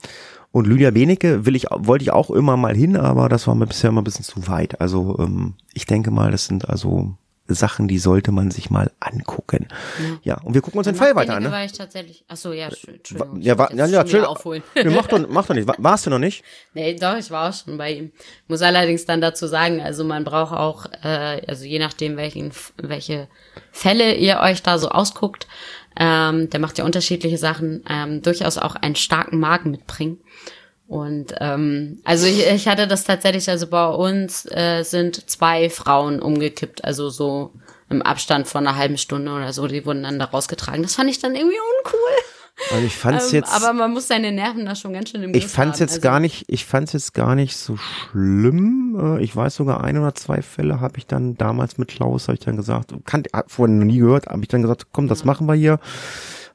und Lydia Benecke will ich, wollte ich auch immer mal hin, aber das war mir bisher immer ein bisschen zu weit. Also ähm, ich denke mal, das sind also Sachen, die sollte man sich mal angucken. Ja, und wir gucken uns den Fall weiter an. Ne? war ich tatsächlich, ach so, ja, Entsch- Entschuldigung. Ja, war, ja, ja, chill. aufholen. Nee, mach doch, mach doch nicht. Wa- Warst du noch nicht? Nee, doch, ich war auch schon bei ihm. Muss allerdings dann dazu sagen, also man braucht auch, äh, also je nachdem, welchen, welche Fälle ihr euch da so ausguckt, ähm, der macht ja unterschiedliche Sachen, ähm, durchaus auch einen starken Magen mitbringen. Und ähm, also ich, ich hatte das tatsächlich, also bei uns äh, sind zwei Frauen umgekippt, also so im Abstand von einer halben Stunde oder so, die wurden dann da rausgetragen. Das fand ich dann irgendwie uncool. Also ich fand's Ähm, jetzt. aber man muss seine Nerven da schon ganz schön im Ich Griff fand's haben. jetzt also, gar nicht, ich fand's jetzt gar nicht so schlimm. Äh, Ich weiß sogar ein oder zwei Fälle habe ich dann damals mit Klaus, habe ich dann gesagt, kann, vorhin noch nie gehört, habe ich dann gesagt, komm, das machen wir hier.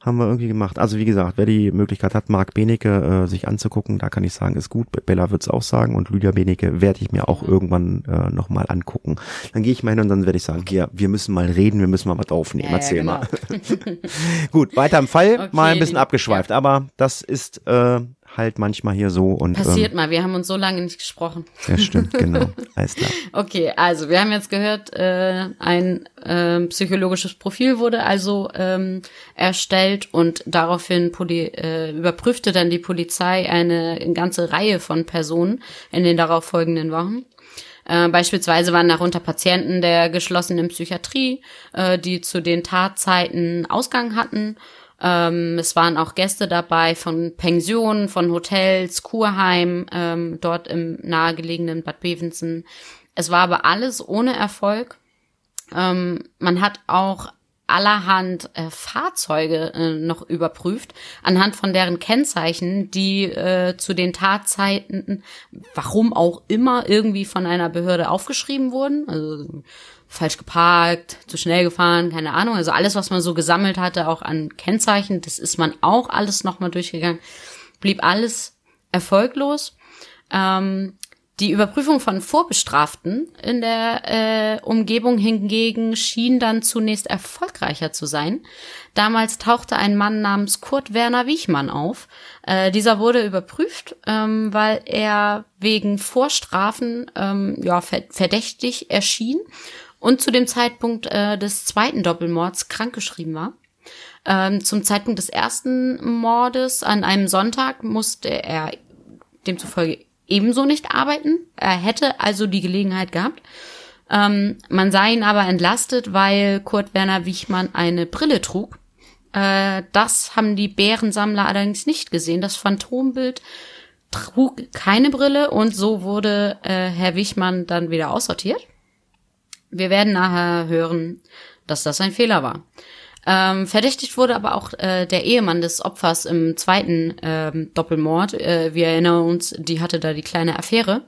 Haben wir irgendwie gemacht. Also wie gesagt, wer die Möglichkeit hat, Marc Benecke äh, sich anzugucken, da kann ich sagen, ist gut. Bella wird's auch sagen und Lydia Benecke werde ich mir auch irgendwann äh, nochmal angucken. Dann gehe ich mal hin und dann werde ich sagen, ja, wir müssen mal reden, wir müssen mal was aufnehmen. Ja, ja, Erzähl genau. mal. Gut, weiter im Fall, Okay, mal ein bisschen abgeschweift, aber das ist äh, halt manchmal hier so und Passiert ähm, mal, wir haben uns so lange nicht gesprochen. ja stimmt, genau. Alles klar. Okay, also wir haben jetzt gehört, äh, ein ähm, psychologisches Profil wurde also ähm, erstellt und daraufhin poli äh, überprüfte dann die Polizei eine, eine ganze Reihe von Personen in den darauffolgenden Wochen. Äh, beispielsweise waren darunter Patienten der geschlossenen Psychiatrie, äh, die zu den Tatzeiten Ausgang hatten. Ähm, es waren auch Gäste dabei von Pensionen, von Hotels, Kurheim, ähm, dort im nahegelegenen Bad Bevensen. Es war aber alles ohne Erfolg. Ähm, man hat auch allerhand äh, Fahrzeuge äh, noch überprüft, anhand von deren Kennzeichen, die äh, zu den Tatzeiten, warum auch immer, irgendwie von einer Behörde aufgeschrieben wurden. Also falsch geparkt, zu schnell gefahren, keine Ahnung. Also alles, was man so gesammelt hatte, auch an Kennzeichen, das ist man auch alles nochmal durchgegangen. Blieb alles erfolglos. Ähm, die Überprüfung von Vorbestraften in der äh, Umgebung hingegen schien dann zunächst erfolgreicher zu sein. Damals tauchte ein Mann namens Kurt Werner Wiechmann auf. Äh, dieser wurde überprüft, ähm, weil er wegen Vorstrafen ähm, ja, verdächtig erschien und zu dem Zeitpunkt äh, des zweiten Doppelmords krankgeschrieben war. Ähm, zum Zeitpunkt des ersten Mordes an einem Sonntag musste er demzufolge ebenso nicht arbeiten. Er hätte also die Gelegenheit gehabt. Ähm, man sah ihn aber entlastet, weil Kurt Werner Wichmann eine Brille trug. Äh, das haben die Bärensammler allerdings nicht gesehen. Das Phantombild trug keine Brille und so wurde äh, Herr Wichmann dann wieder aussortiert. Wir werden nachher hören, dass das ein Fehler war. Ähm, verdächtigt wurde aber auch äh, der Ehemann des Opfers im zweiten ähm, Doppelmord. Äh, wir erinnern uns, die hatte da die kleine Affäre.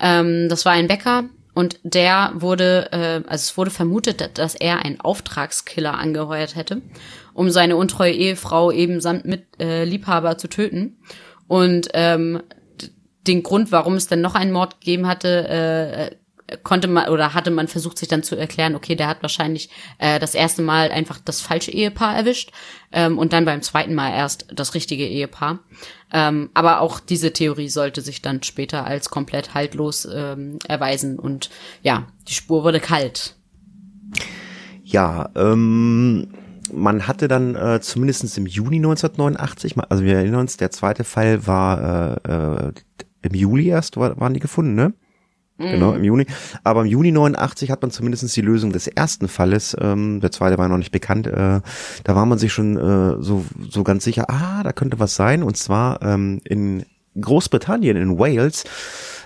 Ähm, das war ein Bäcker und der wurde, äh, also es wurde vermutet, dass er einen Auftragskiller angeheuert hätte, um seine untreue Ehefrau eben samt mit äh, Liebhaber zu töten. Und ähm, den Grund, warum es denn noch einen Mord gegeben hatte, äh, konnte man oder hatte man versucht, sich dann zu erklären, okay, der hat wahrscheinlich äh, das erste Mal einfach das falsche Ehepaar erwischt ähm, und dann beim zweiten Mal erst das richtige Ehepaar. Ähm, aber auch diese Theorie sollte sich dann später als komplett haltlos ähm, erweisen und ja, die Spur wurde kalt. Ja, ähm, man hatte dann äh, zumindest im Juni 1989, also wir erinnern uns, der zweite Fall war äh, äh, im Juli erst, waren die gefunden, ne? Genau, im Juni. Aber im Juni 89 hat man zumindest die Lösung des ersten Falles, ähm, der zweite war noch nicht bekannt, äh, da war man sich schon äh, so, so ganz sicher, ah, da könnte was sein. Und zwar ähm, in Großbritannien, in Wales,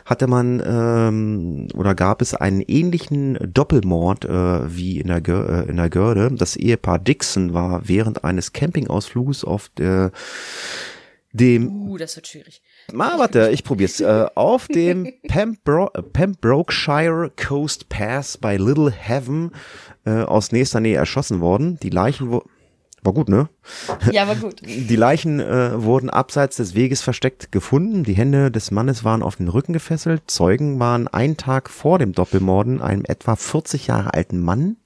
hatte man ähm, oder gab es einen ähnlichen Doppelmord äh, wie in der, Gör äh, in der Görde. Das Ehepaar Dixon war während eines Campingausflugs auf der dem. Uh, das wird schwierig. Ma, warte, ich probier's. Äh, auf dem Pembro Pembrokeshire Coast Pass bei Little Heaven äh, aus nächster Nähe erschossen worden. Die Leichen wurden war gut, ne? Ja, war gut. Die Leichen äh, wurden abseits des Weges versteckt gefunden. Die Hände des Mannes waren auf den Rücken gefesselt. Zeugen waren einen Tag vor dem Doppelmorden einem etwa 40 Jahre alten Mann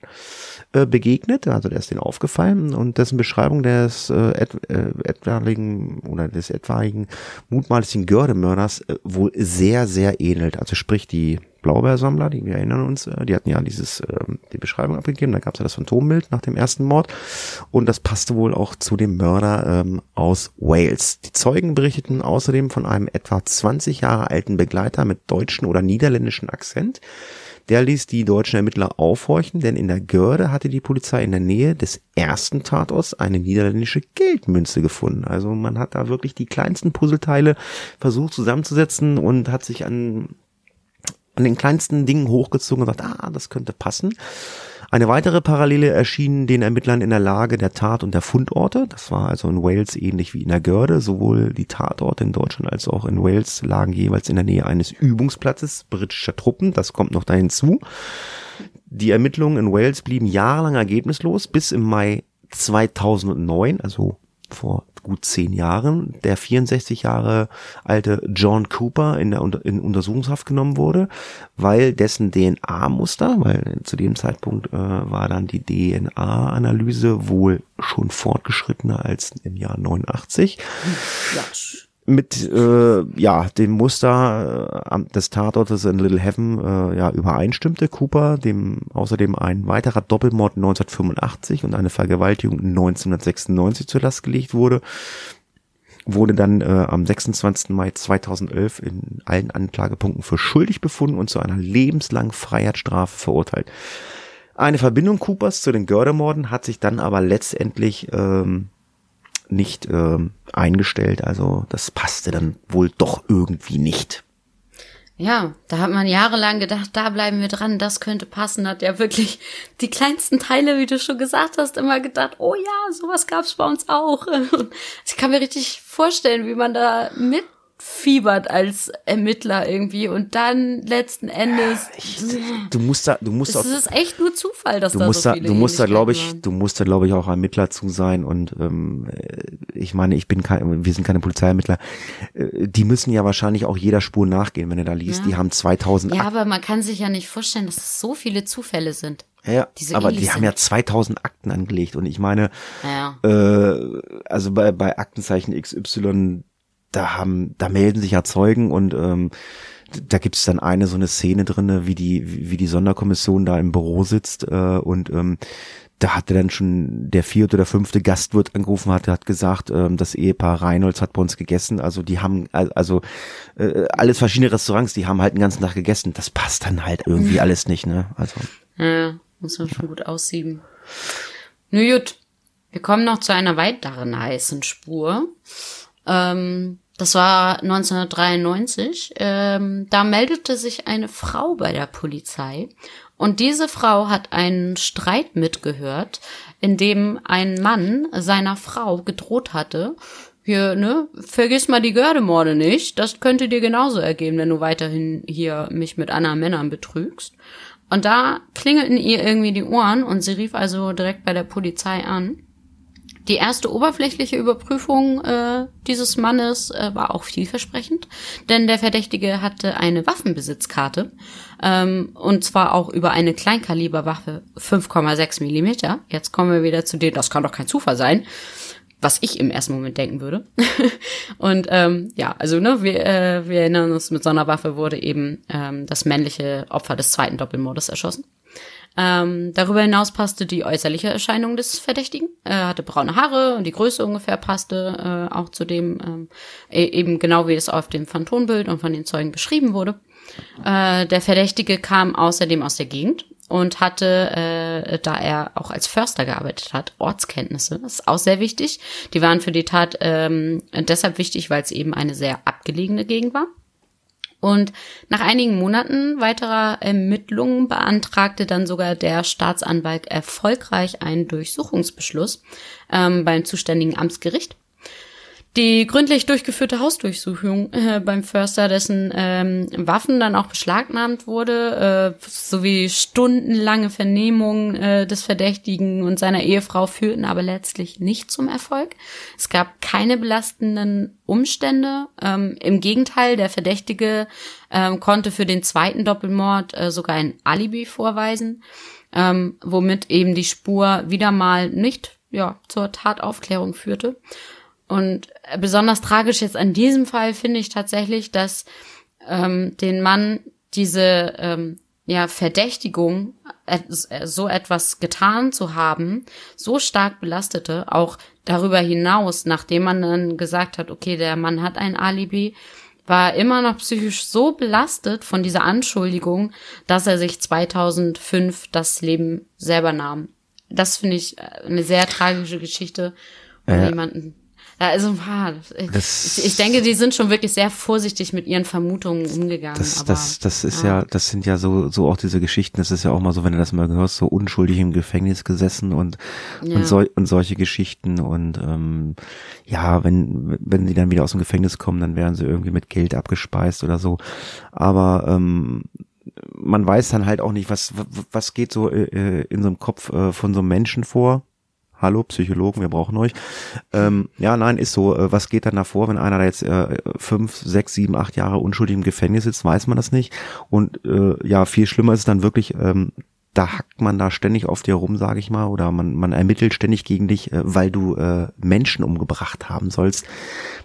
äh, begegnet, also der ist denen aufgefallen und dessen Beschreibung des äh, et, äh, etwaigen oder des etwaigen mutmaßlichen Gördemörders äh, wohl sehr, sehr ähnelt. Also sprich die Blaubeersammler, die wir erinnern uns, äh, die hatten ja dieses äh, die Beschreibung abgegeben, da gab es ja das Phantombild nach dem ersten Mord und das passte wohl auch zu dem Mörder ähm, aus Wales. Die Zeugen berichteten außerdem von einem etwa 20 Jahre alten Begleiter mit deutschen oder niederländischen Akzent, der ließ die deutschen Ermittler aufhorchen, denn in der Görde hatte die Polizei in der Nähe des ersten Tatorts eine niederländische Geldmünze gefunden. Also man hat da wirklich die kleinsten Puzzleteile versucht zusammenzusetzen und hat sich an, an den kleinsten Dingen hochgezogen und gesagt, ah, das könnte passen. Eine weitere Parallele erschien den Ermittlern in der Lage der Tat- und der Fundorte. Das war also in Wales ähnlich wie in der Görde. Sowohl die Tatorte in Deutschland als auch in Wales lagen jeweils in der Nähe eines Übungsplatzes britischer Truppen. Das kommt noch da hinzu. Die Ermittlungen in Wales blieben jahrelang ergebnislos bis im Mai 2009, also vor gut zehn Jahren der 64 Jahre alte John Cooper in der in Untersuchungshaft genommen wurde, weil dessen DNA-Muster, weil zu dem Zeitpunkt äh, war dann die DNA-Analyse wohl schon fortgeschrittener als im Jahr 89. Ja, mit äh, ja dem Muster äh, des Tatortes in Little Heaven äh, ja übereinstimmte Cooper dem außerdem ein weiterer Doppelmord 1985 und eine Vergewaltigung 1996 zur Last gelegt wurde wurde dann äh, am 26. Mai 2011 in allen Anklagepunkten für schuldig befunden und zu einer lebenslangen Freiheitsstrafe verurteilt. Eine Verbindung Coopers zu den Gördermorden hat sich dann aber letztendlich ähm, nicht ähm, eingestellt. Also das passte dann wohl doch irgendwie nicht. Ja, da hat man jahrelang gedacht, da bleiben wir dran, das könnte passen. Hat ja wirklich die kleinsten Teile, wie du schon gesagt hast, immer gedacht, oh ja, sowas gab's bei uns auch. Ich kann mir richtig vorstellen, wie man da mit fiebert als Ermittler irgendwie und dann letzten Endes. Ich, du musst da, du musst es auch. ist echt nur Zufall, dass du da musst so da, du musst da, glaube ich, du musst da, glaube ich, auch Ermittler zu sein und ähm, ich meine, ich bin kein, wir sind keine Polizeiermittler. Äh, Die müssen ja wahrscheinlich auch jeder Spur nachgehen, wenn du da liest. Ja. Die haben 2000 waren. Ja, aber man kann sich ja nicht vorstellen, dass es so viele Zufälle sind. Ja, die so aber ähnlich die haben ja 2000 Akten angelegt und ich meine, Ja. äh, also bei, bei Aktenzeichen XY, da haben, da melden sich ja Zeugen und ähm, da gibt's dann eine so eine Szene drinne, wie die, wie die Sonderkommission da im Büro sitzt äh, und ähm, da hatte dann schon der vierte oder fünfte Gastwirt angerufen hat, hat gesagt, ähm, das Ehepaar Reinholds hat bei uns gegessen. Also die haben al- also äh, alles verschiedene Restaurants, die haben halt den ganzen Tag gegessen. Das passt dann halt irgendwie alles nicht, ne? Also Ja, muss man schon gut aussieben. Nun gut, wir kommen noch zu einer weiteren heißen Spur. Ähm, das war 1993. Ähm, da meldete sich eine Frau bei der Polizei und diese Frau hat einen Streit mitgehört, in dem ein Mann seiner Frau gedroht hatte, hier, ne, vergiss mal die Gördemorde nicht, das könnte dir genauso ergeben, wenn du weiterhin hier mich mit anderen Männern betrügst. Und da klingelten ihr irgendwie die Ohren und sie rief also direkt bei der Polizei an. Die erste oberflächliche Überprüfung äh, dieses Mannes äh, war auch vielversprechend, denn der Verdächtige hatte eine Waffenbesitzkarte ähm, und zwar auch über eine Kleinkaliberwaffe 5,6 Millimeter. Jetzt kommen wir wieder zu dem, das kann doch kein Zufall sein, was ich im ersten Moment denken würde. und ähm, ja, also ne, wir, äh, wir erinnern uns, mit so einer Waffe wurde eben ähm, das männliche Opfer des zweiten Doppelmordes erschossen. Ähm, darüber hinaus passte die äußerliche Erscheinung des Verdächtigen. Er hatte braune Haare und die Größe ungefähr passte äh, auch zu dem, ähm, e- eben genau wie es auf dem Phantombild und von den Zeugen beschrieben wurde. Äh, der Verdächtige kam außerdem aus der Gegend und hatte, äh, da er auch als Förster gearbeitet hat, Ortskenntnisse. Das ist auch sehr wichtig. Die waren für die Tat ähm, deshalb wichtig, weil es eben eine sehr abgelegene Gegend war. Und nach einigen Monaten weiterer Ermittlungen beantragte dann sogar der Staatsanwalt erfolgreich einen Durchsuchungsbeschluss ähm, beim zuständigen Amtsgericht. Die gründlich durchgeführte Hausdurchsuchung äh, beim Förster, dessen ähm, Waffen dann auch beschlagnahmt wurde, äh, sowie stundenlange Vernehmungen äh, des Verdächtigen und seiner Ehefrau führten aber letztlich nicht zum Erfolg. Es gab keine belastenden Umstände. Ähm, Im Gegenteil, der Verdächtige ähm, konnte für den zweiten Doppelmord äh, sogar ein Alibi vorweisen, ähm, womit eben die Spur wieder mal nicht ja, zur Tataufklärung führte. Und besonders tragisch jetzt an diesem Fall finde ich tatsächlich, dass ähm, den Mann diese ähm, ja, Verdächtigung, äh, so etwas getan zu haben, so stark belastete, auch darüber hinaus, nachdem man dann gesagt hat, okay, der Mann hat ein Alibi, war er immer noch psychisch so belastet von dieser Anschuldigung, dass er sich 2005 das Leben selber nahm. Das finde ich äh, eine sehr tragische Geschichte um Ja. jemanden. Ja, also, Das- ich, denke, die sind schon wirklich sehr vorsichtig mit ihren Vermutungen umgegangen. Das, aber, das, das ist ja, das sind ja so, so auch diese Geschichten. Das ist ja auch mal so, wenn du das mal hörst, so unschuldig im Gefängnis gesessen und Ja. und, sol und solche Geschichten und ähm, ja, wenn wenn die dann wieder aus dem Gefängnis kommen, dann werden sie irgendwie mit Geld abgespeist oder so. Aber ähm, man weiß dann halt auch nicht, was was geht so äh, in so einem Kopf äh, von so einem Menschen vor. Hallo Psychologen, wir brauchen euch. Ähm, ja, nein, ist so. Äh, was geht dann davor, wenn einer da jetzt äh, fünf, sechs, sieben, acht Jahre unschuldig im Gefängnis sitzt, weiß man das nicht. Und äh, ja, viel schlimmer ist es dann wirklich, ähm, da hackt man da ständig auf dir rum, sage ich mal, oder man, man ermittelt ständig gegen dich, äh, weil du äh, Menschen umgebracht haben sollst.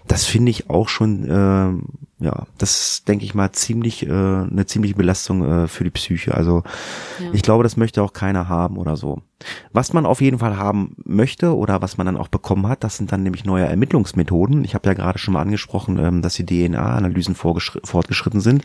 Das finde ich auch schon, äh, ja, das denke ich mal ziemlich äh, eine ziemliche Belastung äh, für die Psyche. Also Ja. ich glaube, das möchte auch keiner haben oder so. Was man auf jeden Fall haben möchte oder was man dann auch bekommen hat, das sind dann nämlich neue Ermittlungsmethoden. Ich habe ja gerade schon mal angesprochen, ähm, dass die DNA-Analysen fortgeschritten sind.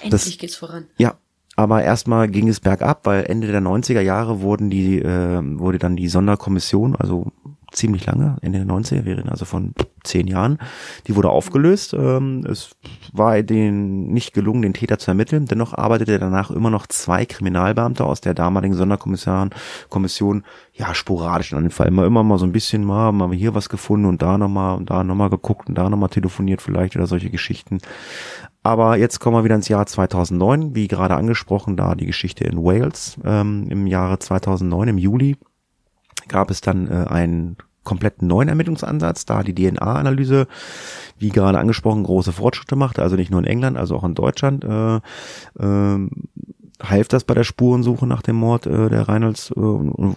Endlich geht's voran. Ja, aber erstmal ging es bergab, weil Ende der 90er Jahre wurden die, äh, wurde dann die Sonderkommission, also ziemlich lange, Ende der 90er, wir reden also von zehn Jahren, die wurde aufgelöst. Ähm, es war denen nicht gelungen, den Täter zu ermitteln. Dennoch arbeitete danach immer noch zwei Kriminalbeamte aus der damaligen Sonderkommission, Kommission, ja, sporadisch an den Fall. Immer, immer mal so ein bisschen mal, mal hier was gefunden und da nochmal und da nochmal geguckt und da nochmal telefoniert vielleicht oder solche Geschichten. Aber jetzt kommen wir wieder ins Jahr 2009, wie gerade angesprochen, da die Geschichte in Wales. Ähm, Im Jahre 2009, im Juli, gab es dann äh, einen komplett neuen Ermittlungsansatz, da die DNA-Analyse, wie gerade angesprochen, große Fortschritte machte, also nicht nur in England, also auch in Deutschland, äh, äh, half das bei der Spurensuche nach dem Mord äh, der Reynolds. Äh, und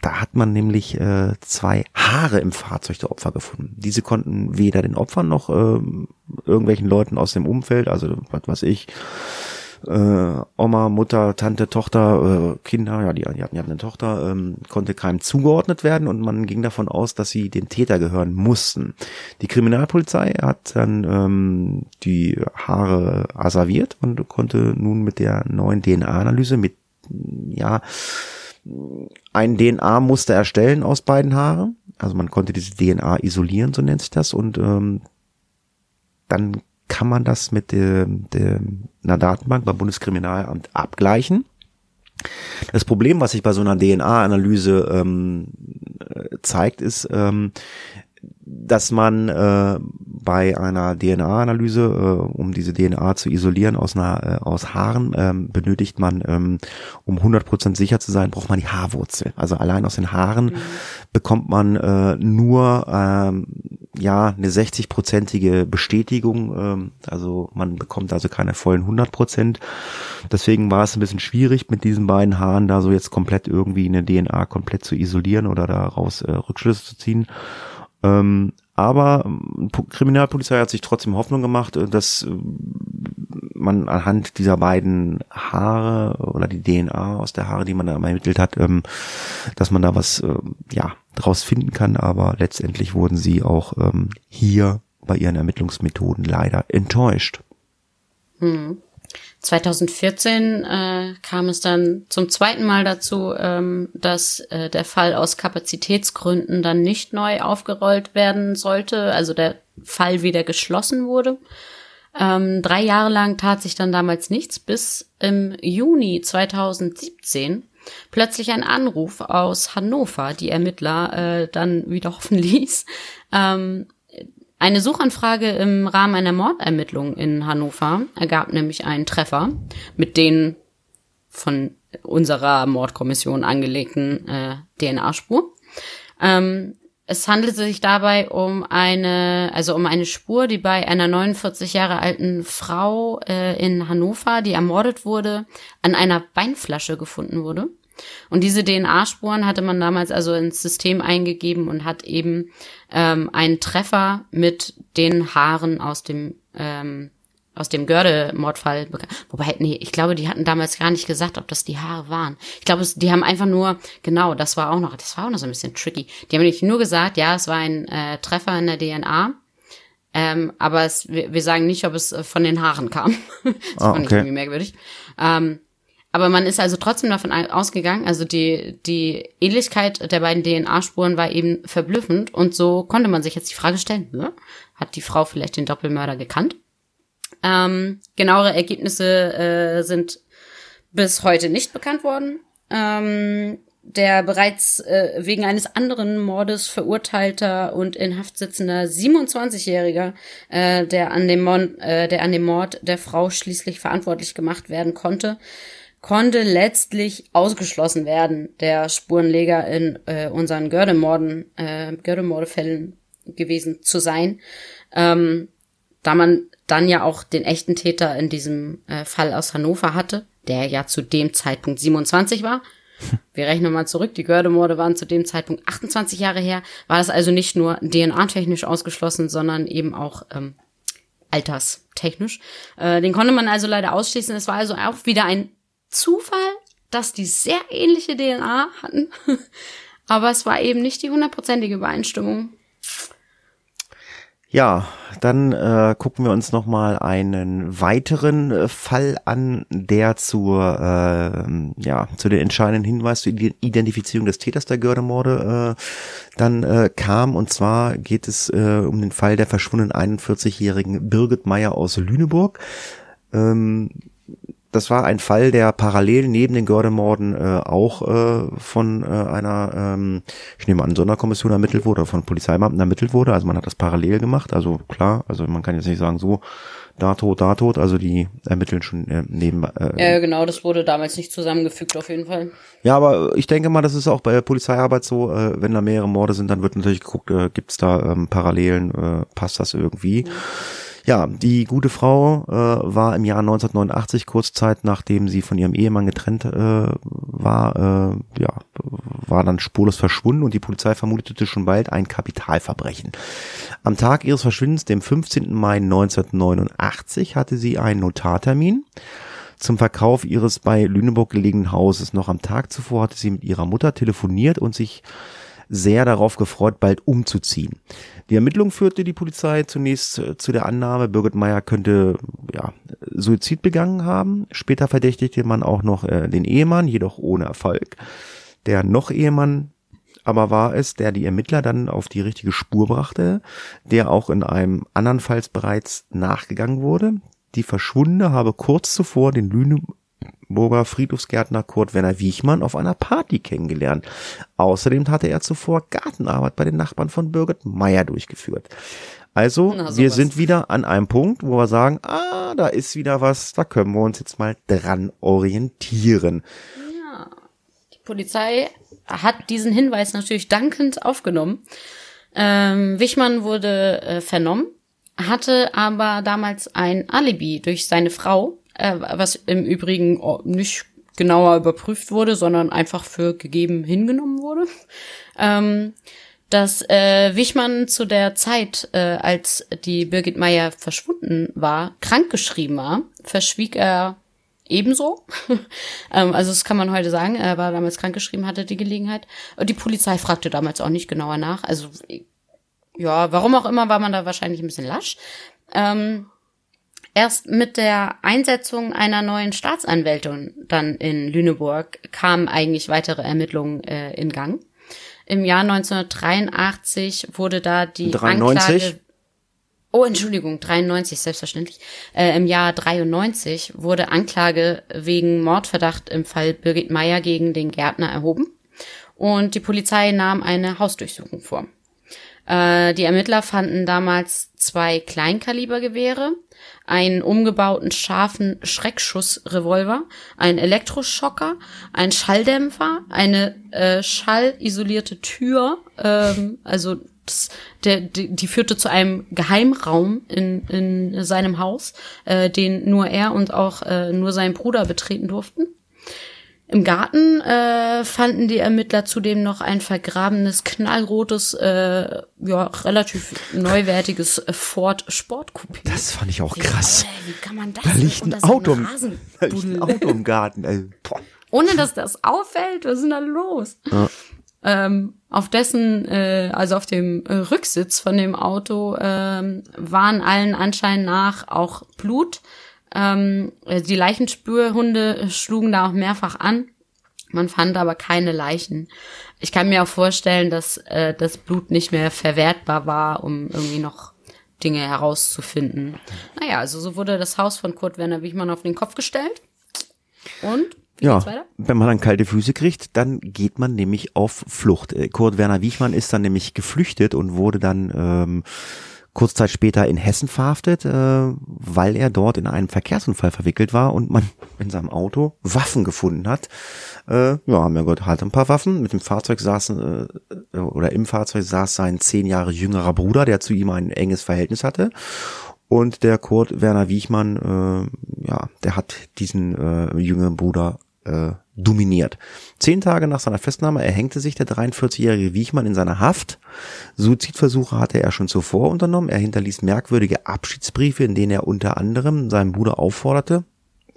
da hat man nämlich äh, zwei Haare im Fahrzeug der Opfer gefunden. Diese konnten weder den Opfern noch ähm, irgendwelchen Leuten aus dem Umfeld, also was weiß ich, äh, Oma, Mutter, Tante, Tochter, äh, Kinder, ja, die, die hatten ja eine Tochter, ähm, konnte keinem zugeordnet werden und man ging davon aus, dass sie dem Täter gehören mussten. Die Kriminalpolizei hat dann ähm, die Haare asserviert und konnte nun mit der neuen DNA-Analyse mit, ja, ein DNA-Muster erstellen aus beiden Haaren. Also man konnte diese DNA isolieren, so nennt sich das, und ähm, dann kann man das mit dem, dem, einer Datenbank beim Bundeskriminalamt abgleichen. Das Problem, was sich bei so einer DNA-Analyse ähm, äh, zeigt, ist, ähm, dass man äh, bei einer DNA-Analyse, äh, um diese DNA zu isolieren aus einer äh, aus Haaren, ähm, benötigt man, ähm, um 100% sicher zu sein, braucht man die Haarwurzel. Also allein aus den Haaren bekommt man äh, nur ähm, ja eine 60-prozentige Bestätigung. Ähm, also man bekommt also keine vollen 100%. Deswegen war es ein bisschen schwierig mit diesen beiden Haaren da so jetzt komplett irgendwie eine DNA komplett zu isolieren oder daraus äh, Rückschlüsse zu ziehen. Ähm, aber ähm, Po- Kriminalpolizei hat sich trotzdem Hoffnung gemacht, äh, dass äh, man anhand dieser beiden Haare oder die DNA aus der Haare, die man da ermittelt hat, ähm, dass man da was äh, ja draus finden kann. Aber letztendlich wurden sie auch ähm, hier bei ihren Ermittlungsmethoden leider enttäuscht. 2014 äh, kam es dann zum zweiten Mal dazu, ähm, dass äh, der Fall aus Kapazitätsgründen dann nicht neu aufgerollt werden sollte, also der Fall wieder geschlossen wurde. Ähm, drei Jahre lang tat sich dann damals nichts, bis im Juni 2017 plötzlich ein Anruf aus Hannover die Ermittler äh, dann wieder hoffen ließ. Ähm, eine Suchanfrage im Rahmen einer Mordermittlung in Hannover ergab nämlich einen Treffer mit den von unserer Mordkommission angelegten äh, DNA-Spur. Ähm, es handelte sich dabei um eine, also um eine Spur, die bei einer 49 Jahre alten Frau äh, in Hannover, die ermordet wurde, an einer Weinflasche gefunden wurde. Und diese DNA-Spuren hatte man damals also ins System eingegeben und hat eben ähm, einen Treffer mit den Haaren aus dem ähm, aus dem Görde-Mordfall. Wobei, nee, ich glaube, die hatten damals gar nicht gesagt, ob das die Haare waren. Ich glaube, die haben einfach nur, genau, das war auch noch, das war auch noch so ein bisschen tricky. Die haben nämlich nur gesagt, ja, es war ein äh, Treffer in der DNA. Ähm, aber es, wir, wir sagen nicht, ob es äh, von den Haaren kam. das Ah, fand ich okay. irgendwie merkwürdig. Ähm, aber man ist also trotzdem davon au- ausgegangen, also die, die Ähnlichkeit der beiden DNA-Spuren war eben verblüffend und so konnte man sich jetzt die Frage stellen, ne? hat die Frau vielleicht den Doppelmörder gekannt? Ähm, genauere Ergebnisse äh, sind bis heute nicht bekannt worden. Ähm, der bereits äh, wegen eines anderen Mordes verurteilter und in Haft sitzender 27-Jähriger, äh, der, äh, der an dem Mord der Frau schließlich verantwortlich gemacht werden konnte, konnte letztlich ausgeschlossen werden, der Spurenleger in äh, unseren Gördemorden, äh, Gördemordefällen gewesen zu sein, ähm, da man dann ja auch den echten Täter in diesem äh, Fall aus Hannover hatte, der ja zu dem Zeitpunkt 27 war. Wir rechnen mal zurück, die Gördemorde waren zu dem Zeitpunkt 28 Jahre her, war das also nicht nur DNA-technisch ausgeschlossen, sondern eben auch ähm, alterstechnisch. Äh, den konnte man also leider ausschließen. Es war also auch wieder ein Zufall, dass die sehr ähnliche DNA hatten. Aber es war eben nicht die hundertprozentige Übereinstimmung. Ja, dann äh, gucken wir uns noch mal einen weiteren äh, Fall an, der zur äh, ja zu den entscheidenden Hinweis zur Identifizierung des Täters der Gördemorde äh, dann äh, kam. Und zwar geht es äh, um den Fall der verschwundenen 41-jährigen Birgit Meyer aus Lüneburg. Ähm, das war ein Fall, der parallel neben den Gördemorden äh, auch äh, von äh, einer, ähm, ich nehme an, Sonderkommission ermittelt wurde von Polizeibeamten ermittelt wurde. Also man hat das parallel gemacht. Also klar, also man kann jetzt nicht sagen, so da tot, da tot. Also die ermitteln schon äh, neben. Äh, ja, genau, das wurde damals nicht zusammengefügt auf jeden Fall. Ja, aber ich denke mal, das ist auch bei der Polizeiarbeit so, äh, wenn da mehrere Morde sind, dann wird natürlich geguckt, äh, gibt es da ähm, Parallelen, äh, passt das irgendwie. Mhm. Ja, die gute Frau äh, war im Jahr 1989, kurz Zeit nachdem sie von ihrem Ehemann getrennt äh, war, äh, ja, war dann spurlos verschwunden und die Polizei vermutete schon bald ein Kapitalverbrechen. Am Tag ihres Verschwindens, dem 15. Mai 1989, hatte sie einen Notartermin zum Verkauf ihres bei Lüneburg gelegenen Hauses. Noch am Tag zuvor hatte sie mit ihrer Mutter telefoniert und sich sehr darauf gefreut, bald umzuziehen. Die Ermittlung führte die Polizei zunächst äh, zu der Annahme, Birgit Meyer könnte ja, Suizid begangen haben. Später verdächtigte man auch noch äh, den Ehemann, jedoch ohne Erfolg. Der noch Ehemann aber war es, der die Ermittler dann auf die richtige Spur brachte, der auch in einem andernfalls bereits nachgegangen wurde. Die Verschwundene habe kurz zuvor den Lüne Burger Friedhofsgärtner Kurt Werner Wiechmann auf einer Party kennengelernt. Außerdem hatte er zuvor Gartenarbeit bei den Nachbarn von Birgit Meyer durchgeführt. Also, Na, wir sind wieder an einem Punkt, wo wir sagen, ah, da ist wieder was, da können wir uns jetzt mal dran orientieren. Ja, die Polizei hat diesen Hinweis natürlich dankend aufgenommen. Ähm, Wichmann wurde äh, vernommen, hatte aber damals ein Alibi durch seine Frau, äh, was im Übrigen nicht genauer überprüft wurde, sondern einfach für gegeben hingenommen wurde. Ähm, dass äh, Wichmann zu der Zeit, äh, als die Birgit Meyer verschwunden war, krankgeschrieben war, verschwieg er ebenso. ähm, also das kann man heute sagen, er war damals krankgeschrieben, hatte die Gelegenheit. Und die Polizei fragte damals auch nicht genauer nach. Also ja, warum auch immer war man da wahrscheinlich ein bisschen lasch. Ähm, Erst mit der Einsetzung einer neuen Staatsanwältin dann in Lüneburg kamen eigentlich weitere Ermittlungen äh, in Gang. Im Jahr 1983 wurde da die 93? Anklage Oh, Entschuldigung, 93, selbstverständlich. Äh, Im Jahr 93 wurde Anklage wegen Mordverdacht im Fall Birgit Meyer gegen den Gärtner erhoben und die Polizei nahm eine Hausdurchsuchung vor. Äh, die Ermittler fanden damals zwei Kleinkalibergewehre, einen umgebauten scharfen Schreckschussrevolver, einen Elektroschocker, einen Schalldämpfer, eine äh, schallisolierte Tür, ähm, also das, der, die, die führte zu einem Geheimraum in, in seinem Haus, äh, den nur er und auch äh, nur sein Bruder betreten durften. Im Garten äh, fanden die Ermittler zudem noch ein vergrabenes, knallrotes, äh, ja, relativ neuwertiges äh, Ford Sportcoupé. Das fand ich auch krass. Oh, wie kann man das da liegt ein Auto, im, da liegt ein Auto im Garten. Ey. Ohne dass das auffällt, was ist denn da los? Ja. Ähm, auf dessen, äh, also auf dem äh, Rücksitz von dem Auto ähm, waren allen Anschein nach auch Blut ähm, die Leichenspürhunde schlugen da auch mehrfach an. Man fand aber keine Leichen. Ich kann mir auch vorstellen, dass äh, das Blut nicht mehr verwertbar war, um irgendwie noch Dinge herauszufinden. Naja, also so wurde das Haus von Kurt Werner Wichmann auf den Kopf gestellt. Und? Wie ja, wenn man dann kalte Füße kriegt, dann geht man nämlich auf Flucht. Äh, Kurt Werner Wichmann ist dann nämlich geflüchtet und wurde dann ähm, kurz Zeit später in Hessen verhaftet, äh, weil er dort in einen Verkehrsunfall verwickelt war und man in seinem Auto Waffen gefunden hat. Äh, ja, haben wir gehört, halt ein paar Waffen. Mit dem Fahrzeug saßen, äh, oder im Fahrzeug saß sein zehn Jahre jüngerer Bruder, der zu ihm ein enges Verhältnis hatte. Und der Kurt Werner Wiechmann, äh, ja, der hat diesen äh, jüngeren Bruder äh, dominiert. Zehn Tage nach seiner Festnahme erhängte sich der 43-jährige Wiechmann in seiner Haft. Suizidversuche hatte er schon zuvor unternommen. Er hinterließ merkwürdige Abschiedsbriefe, in denen er unter anderem seinen Bruder aufforderte,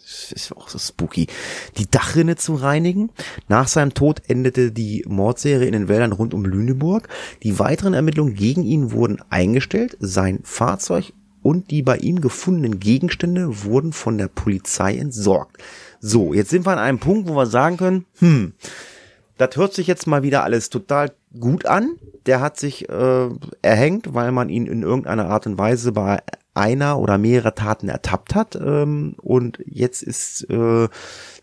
das ist auch so spooky, die Dachrinne zu reinigen. Nach seinem Tod endete die Mordserie in den Wäldern rund um Lüneburg. Die weiteren Ermittlungen gegen ihn wurden eingestellt. Sein Fahrzeug und die bei ihm gefundenen Gegenstände wurden von der Polizei entsorgt. So, jetzt sind wir an einem Punkt, wo wir sagen können, hm, das hört sich jetzt mal wieder alles total gut an. Der hat sich äh, erhängt, weil man ihn in irgendeiner Art und Weise bei einer oder mehrere Taten ertappt hat. Ähm, und jetzt ist äh,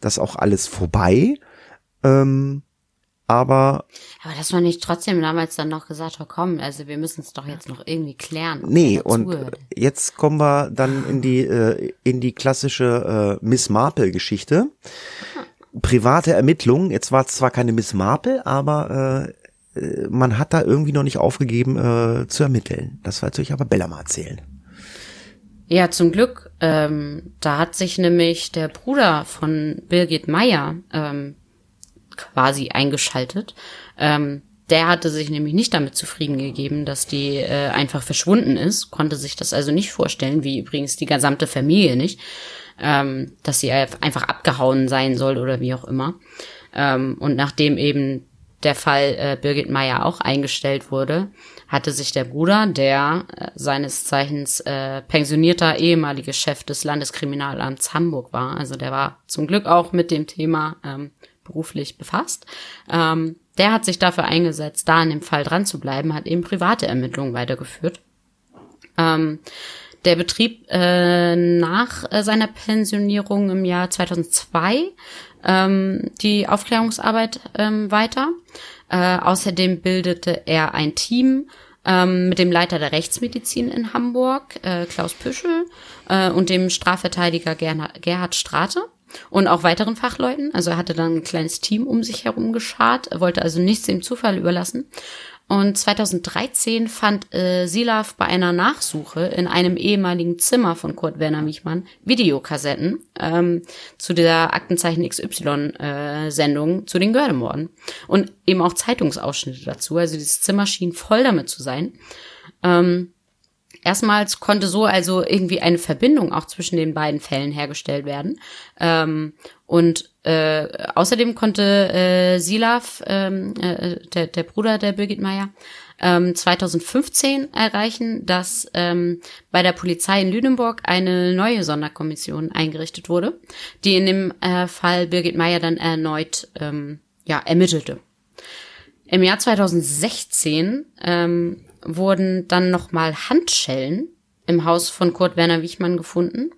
das auch alles vorbei. Ähm, aber Aber dass man nicht trotzdem damals dann noch gesagt hat, komm, also wir müssen es doch jetzt noch irgendwie klären. Nee, und jetzt kommen wir dann in die, äh, in die klassische äh, Miss Marple-Geschichte. Private Ermittlungen, jetzt war es zwar keine Miss Marple, aber äh, äh, man hat da irgendwie noch nicht aufgegeben äh, zu ermitteln. Das wird euch aber Bella mal erzählen. Ja, zum Glück. Ähm, da hat sich nämlich der Bruder von Birgit Meyer ähm, quasi eingeschaltet. Ähm, der hatte sich nämlich nicht damit zufrieden gegeben, dass die äh, einfach verschwunden ist, konnte sich das also nicht vorstellen, wie übrigens die gesamte Familie nicht, ähm, dass sie einfach abgehauen sein soll oder wie auch immer. Ähm, und nachdem eben der Fall äh, Birgit Meyer auch eingestellt wurde, hatte sich der Bruder, der äh, seines Zeichens äh, pensionierter ehemaliger Chef des Landeskriminalamts Hamburg war, also der war zum Glück auch mit dem Thema ähm, beruflich befasst, ähm, der hat sich dafür eingesetzt, da an dem Fall dran zu bleiben, hat eben private Ermittlungen weitergeführt. Ähm, der betrieb äh, nach äh, seiner Pensionierung im Jahr 2002 ähm, die Aufklärungsarbeit ähm, weiter. Äh, außerdem bildete er ein Team ähm, mit dem Leiter der Rechtsmedizin in Hamburg, äh, Klaus Püschel, äh, und dem Strafverteidiger Gerhard, Gerhard Strate und auch weiteren Fachleuten. Also er hatte dann ein kleines Team um sich herum geschart, er wollte also nichts dem Zufall überlassen. Und 2013 fand äh, Silaf bei einer Nachsuche in einem ehemaligen Zimmer von Kurt Werner Michmann Videokassetten ähm, zu der Aktenzeichen XY-Sendung zu den Gördemorden. Und eben auch Zeitungsausschnitte dazu. Also dieses Zimmer schien voll damit zu sein. Ähm, Erstmals konnte so also irgendwie eine Verbindung auch zwischen den beiden Fällen hergestellt werden. Ähm, und äh, außerdem konnte äh, Silaf, ähm, äh, der, der Bruder der Birgit Meyer, ähm, 2015 erreichen, dass ähm, bei der Polizei in Lüneburg eine neue Sonderkommission eingerichtet wurde, die in dem äh, Fall Birgit Meyer dann erneut ähm, ja, ermittelte. Im Jahr 2016 ähm, wurden dann nochmal Handschellen im Haus von Kurt Werner Wichmann gefunden,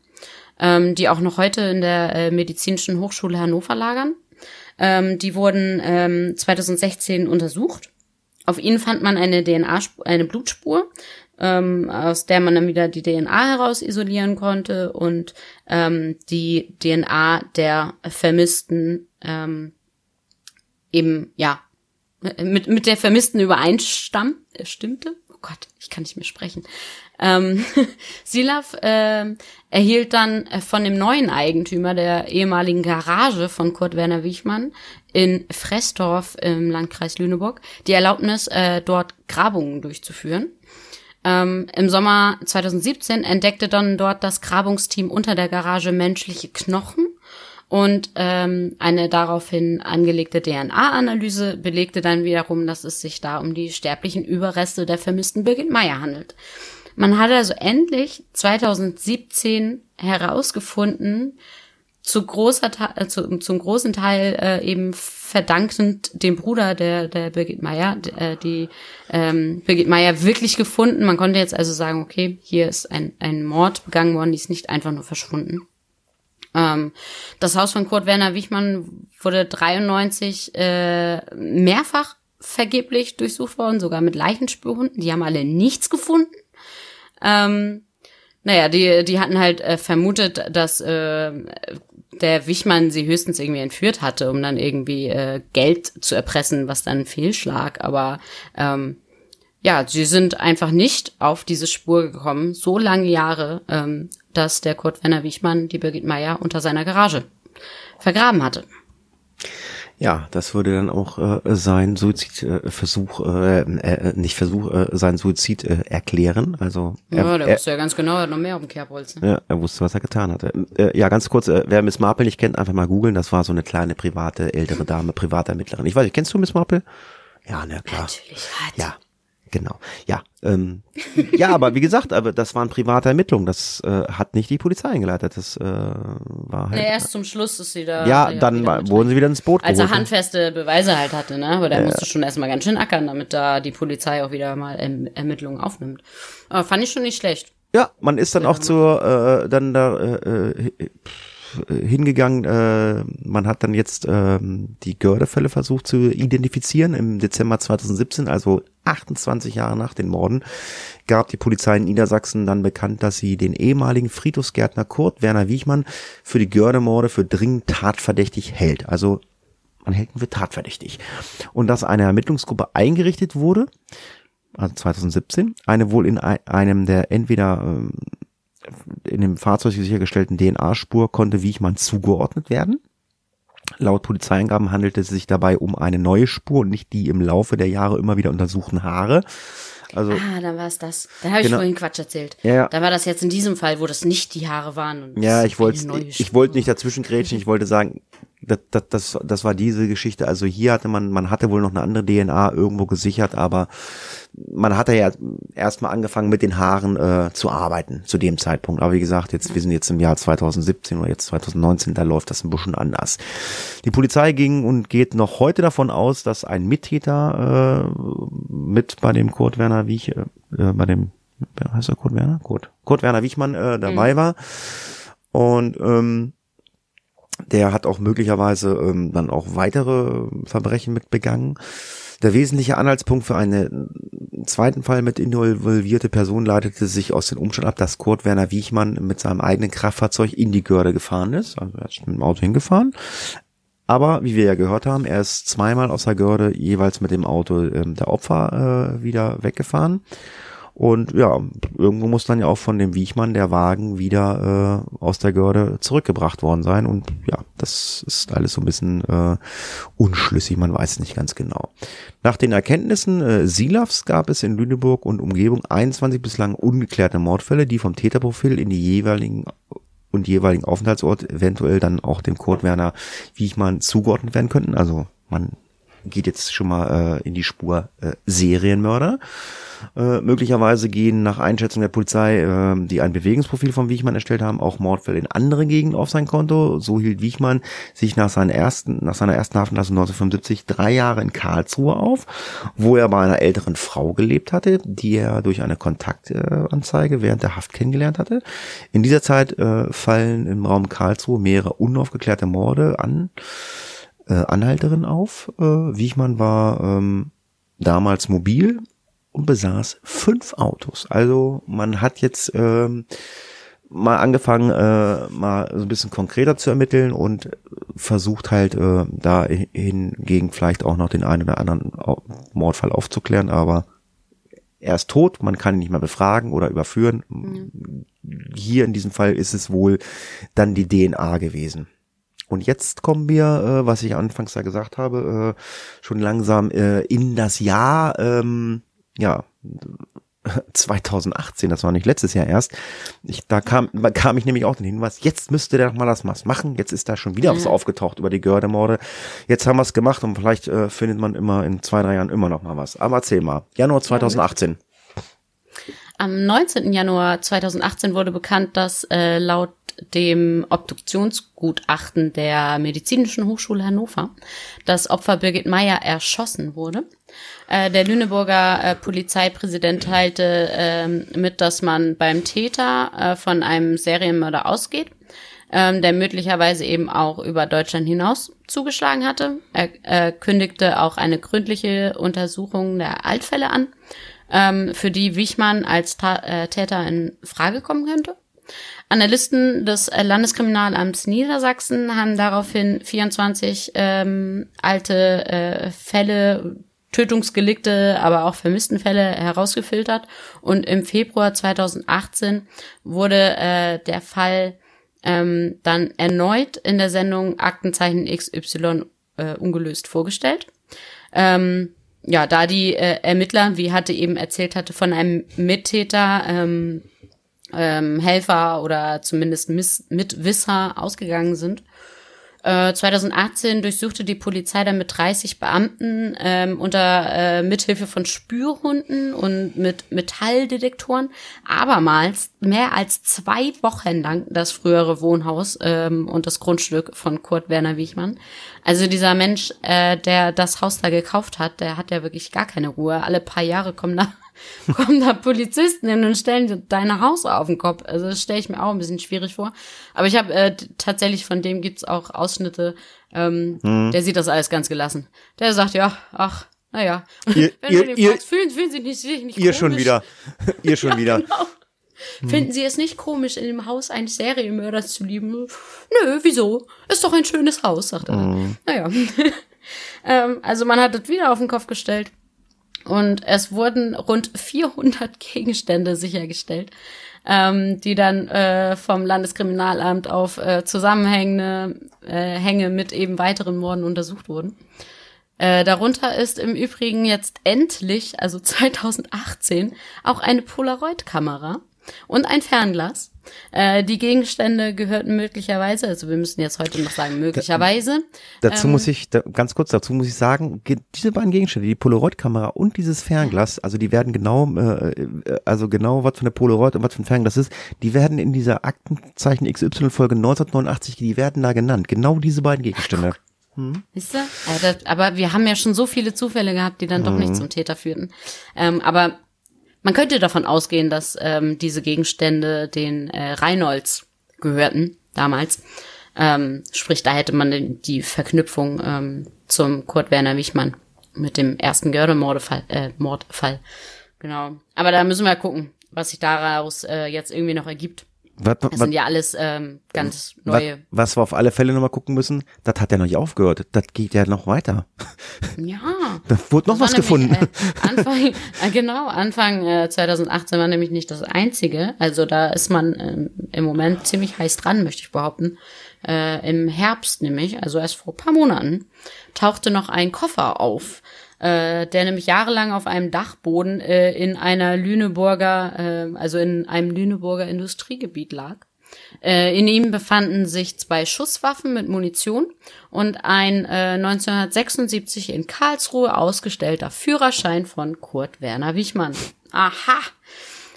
ähm, die auch noch heute in der äh, Medizinischen Hochschule Hannover lagern. Ähm, die wurden ähm, 2016 untersucht. Auf ihnen fand man eine DNA, eine Blutspur, ähm, aus der man dann wieder die DNA heraus isolieren konnte und ähm, die DNA der Vermissten ähm, eben ja mit, mit der Vermissten übereinstamm, äh, stimmte. Oh Gott, ich kann nicht mehr sprechen. Ähm, Silaf äh, erhielt dann äh, von dem neuen Eigentümer der ehemaligen Garage von Kurt Werner Wichmann in Fressdorf im Landkreis Lüneburg die Erlaubnis, äh, dort Grabungen durchzuführen. Ähm, Im Sommer 2017 entdeckte dann dort das Grabungsteam unter der Garage menschliche Knochen und ähm, eine daraufhin angelegte DNA-Analyse belegte dann wiederum, dass es sich da um die sterblichen Überreste der vermissten Birgit Meyer handelt. Man hat also endlich 2017 herausgefunden, zu großer äh, zu, zum großen Teil äh, eben verdankend dem Bruder der der Birgit Meyer äh, die ähm, Birgit Meyer wirklich gefunden. Man konnte jetzt also sagen, okay, hier ist ein ein Mord begangen worden, die ist nicht einfach nur verschwunden. Ähm, das Haus von Kurt Werner Wichmann wurde 93 äh, mehrfach vergeblich durchsucht worden, sogar mit Leichenspuren. Die haben alle nichts gefunden. Ähm, naja, die, die hatten halt äh, vermutet, dass äh, der Wichmann sie höchstens irgendwie entführt hatte, um dann irgendwie äh, Geld zu erpressen, was dann fehlschlag. Aber ähm, ja, sie sind einfach nicht auf diese Spur gekommen, so lange Jahre, ähm, dass der Kurt Werner Wichmann die Birgit Meyer unter seiner Garage vergraben hatte. Ja, das würde dann auch äh, sein Suizidversuch, äh, äh, nicht Versuch, äh, sein Suizid äh, erklären. Also Ja, er, der er, wusste ja ganz genau, er hat noch mehr auf dem Kerbholz. Ne? ja, er wusste, was er getan hatte. Äh, ja, ganz kurz, äh, wer Miss Marple nicht kennt, einfach mal googeln. Das war so eine kleine private ältere Dame, private Ermittlerin. Ich weiß nicht, kennst du Miss Marple? Ja, na klar. Natürlich hat. Ja, genau. Ja, ähm, ja, aber wie gesagt, aber das waren private Ermittlungen. Das äh, hat nicht die Polizei eingeleitet. Das äh, war halt. Nee, erst zum Schluss ist sie da. ja, ja, dann war, wurden sie wieder ins Boot Als geholt. er handfeste Beweise halt hatte, ne? Aber der musste schon erstmal ganz schön ackern, damit da die Polizei auch wieder mal erm Ermittlungen aufnimmt. Aber fand ich schon nicht schlecht. Ja, man ist dann auch zur äh, dann da äh, äh, hingegangen. Äh, man hat dann jetzt ähm, die Gördefälle versucht zu identifizieren. Im Dezember 2017, also 28 Jahre nach den Morden, gab die Polizei in Niedersachsen dann bekannt, dass sie den ehemaligen Friedhofsgärtner Kurt Werner Wiechmann für die Gördemorde für dringend tatverdächtig hält. Also man hält ihn für tatverdächtig. Und dass eine Ermittlungsgruppe eingerichtet wurde, also 2017, eine wohl in ei- einem der entweder ähm, in dem Fahrzeug sichergestellten DNA-Spur konnte Wiechmann zugeordnet werden. Laut Polizeiangaben handelte es sich dabei um eine neue Spur und nicht die im Laufe der Jahre immer wieder untersuchten Haare. Also Ah, dann war es das. Dann habe ich Genau. vorhin Quatsch erzählt. Ja, ja. Da war das jetzt in diesem Fall, wo das nicht die Haare waren. Und Ja, ich wollte ich wollte nicht dazwischen grätschen, ich wollte sagen, das, das, das, das war diese Geschichte. Also hier hatte man, man hatte wohl noch eine andere DNA irgendwo gesichert, aber man hatte ja erstmal angefangen mit den Haaren äh, zu arbeiten zu dem Zeitpunkt. Aber wie gesagt, jetzt, wir sind jetzt im Jahr 2017 oder jetzt 2019, da läuft das ein bisschen anders. Die Polizei ging und geht noch heute davon aus, dass ein Mittäter äh, mit bei dem Kurt Werner Wiech, äh, bei dem, heißt er Kurt Werner? Kurt. Kurt Werner Wiechmann äh, dabei war. Und ähm, der hat auch möglicherweise ähm, dann auch weitere Verbrechen mit begangen. Der wesentliche Anhaltspunkt für einen zweiten Fall mit involvierte Person leitete sich aus dem Umstand ab, dass Kurt Werner Wiechmann mit seinem eigenen Kraftfahrzeug in die Görde gefahren ist. Also er ist mit dem Auto hingefahren. Aber wie wir ja gehört haben, er ist zweimal aus der Görde jeweils mit dem Auto ähm, der Opfer äh, wieder weggefahren. Und ja, irgendwo muss dann ja auch von dem Wiechmann der Wagen wieder äh, aus der Görde zurückgebracht worden sein. Und ja, das ist alles so ein bisschen äh, unschlüssig, man weiß nicht ganz genau. Nach den Erkenntnissen äh, Silavs gab es in Lüneburg und Umgebung 21 bislang ungeklärte Mordfälle, die vom Täterprofil in die jeweiligen und jeweiligen Aufenthaltsort eventuell dann auch dem Kurt Werner Wiechmann zugeordnet werden könnten. Also man geht jetzt schon mal äh, in die Spur äh, Serienmörder. Äh, möglicherweise gehen nach Einschätzung der Polizei, äh, die ein Bewegungsprofil von Wiechmann erstellt haben, auch Mordfälle in andere Gegenden auf sein Konto. So hielt Wiechmann sich nach, seinen ersten, nach seiner ersten Haftentlassung 1975 drei Jahre in Karlsruhe auf, wo er bei einer älteren Frau gelebt hatte, die er durch eine Kontaktanzeige während der Haft kennengelernt hatte. In dieser Zeit äh, fallen im Raum Karlsruhe mehrere unaufgeklärte Morde an äh, Anhalterin auf. Äh, Wiechmann war ähm, damals mobil und besaß fünf Autos. Also man hat jetzt ähm, mal angefangen, äh, mal so ein bisschen konkreter zu ermitteln und versucht halt äh, da hingegen vielleicht auch noch den einen oder anderen Mordfall aufzuklären, aber er ist tot, man kann ihn nicht mehr befragen oder überführen. Hier in diesem Fall ist es wohl dann die DNA gewesen. Und jetzt kommen wir, äh, was ich anfangs da gesagt habe, äh, schon langsam äh, in das Jahr, ähm, ja, 2018, das war nicht letztes Jahr erst. Ich, da kam, kam ich nämlich auch den Hinweis, jetzt müsste der doch mal das was machen. Jetzt ist da schon wieder was aufgetaucht über die Gördemorde. Jetzt haben wir es gemacht und vielleicht äh, findet man immer in zwei, drei Jahren immer noch mal was. Aber erzähl mal. Januar 2018. Am 19. Januar 2018 wurde bekannt, dass äh, laut dem Obduktionsgutachten der Medizinischen Hochschule Hannover das Opfer Birgit Meyer erschossen wurde. Äh, der Lüneburger äh, Polizeipräsident teilte ähm, mit, dass man beim Täter äh, von einem Serienmörder ausgeht, ähm, der möglicherweise eben auch über Deutschland hinaus zugeschlagen hatte. Er äh, kündigte auch eine gründliche Untersuchung der Altfälle an, ähm, für die Wichmann als Ta äh, Täter in Frage kommen könnte. Analysten des äh, Landeskriminalamts Niedersachsen haben daraufhin 24 ähm, alte äh, Fälle Tötungsgelikte, aber auch Vermisstenfälle herausgefiltert. Und im Februar 2018 wurde äh, der Fall ähm, dann erneut in der Sendung Aktenzeichen XY äh, ungelöst vorgestellt. Ähm, ja, da die äh, Ermittler, wie hatte eben erzählt hatte, von einem Mittäter, ähm, ähm, Helfer oder zumindest Miss Mitwisser ausgegangen sind, 2018 äh, durchsuchte die Polizei dann mit 30 Beamten ähm, unter äh, Mithilfe von Spürhunden und mit Metalldetektoren abermals mehr als zwei Wochen lang das frühere Wohnhaus ähm, und das Grundstück von Kurt Werner Wiechmann. Also dieser Mensch, äh, der das Haus da gekauft hat, der hat ja wirklich gar keine Ruhe. Alle paar Jahre kommen da kommen da Polizisten hin und stellen deine Haus auf den Kopf. Also das stelle ich mir auch ein bisschen schwierig vor. Aber ich habe äh, tatsächlich von dem gibt's auch Ausschnitte. Ähm, mhm. Der sieht das alles ganz gelassen. Der sagt ja, ach, naja. Ihr, Wenn ihr, ihr, fragst, fühlen, fühlen Sie nicht, sich nicht Ihr komisch? schon wieder. ihr schon ja, wieder. Genau. Hm. Finden Sie es nicht komisch, in dem Haus eines Serienmörders zu lieben? Nö, wieso? Ist doch ein schönes Haus, sagt er. Mhm. Naja. ähm, also man hat das wieder auf den Kopf gestellt. Und es wurden rund 400 Gegenstände sichergestellt, ähm, die dann äh, vom Landeskriminalamt auf äh, zusammenhängende äh, Hänge mit eben weiteren Morden untersucht wurden. Äh, darunter ist im Übrigen jetzt endlich, also 2018, auch eine Polaroid-Kamera und ein Fernglas äh, die Gegenstände gehörten möglicherweise, also wir müssen jetzt heute noch sagen, möglicherweise. Da, dazu ähm, muss ich, da, ganz kurz dazu muss ich sagen, diese beiden Gegenstände, die Polaroid-Kamera und dieses Fernglas, also die werden genau, äh, also genau, was für eine Polaroid und was für ein Fernglas ist, die werden in dieser Aktenzeichen XY-Folge 1989, die werden da genannt. Genau diese beiden Gegenstände. Hm. Siehst du? Aber wir haben ja schon so viele Zufälle gehabt, die dann doch nicht mhm. zum Täter führten. Ähm, aber man könnte davon ausgehen, dass ähm, diese Gegenstände den äh, Reinolds gehörten damals. Ähm, sprich, da hätte man die Verknüpfung ähm, zum Kurt Werner Wichmann mit dem ersten Görde-Mordfall. Äh, Mordfall. Genau. Aber da müssen wir gucken, was sich daraus äh, jetzt irgendwie noch ergibt. Was, das sind ja alles ähm, ganz neue. Was, was wir auf alle Fälle nochmal gucken müssen, das hat ja noch nicht aufgehört. Das geht ja noch weiter. Ja. Da wurde noch was gefunden. Nämlich, äh, Anfang, äh, genau, Anfang äh, 2018 war nämlich nicht das einzige. Also da ist man äh, im Moment ziemlich heiß dran, möchte ich behaupten. Äh, Im Herbst nämlich, also erst vor paar Monaten, tauchte noch ein Koffer auf äh, der nämlich jahrelang auf einem Dachboden äh, in einer Lüneburger, äh, also in einem Lüneburger Industriegebiet lag. Äh, in ihm befanden sich zwei Schusswaffen mit Munition und ein äh, 1976 in Karlsruhe ausgestellter Führerschein von Kurt Werner Wichmann. Aha!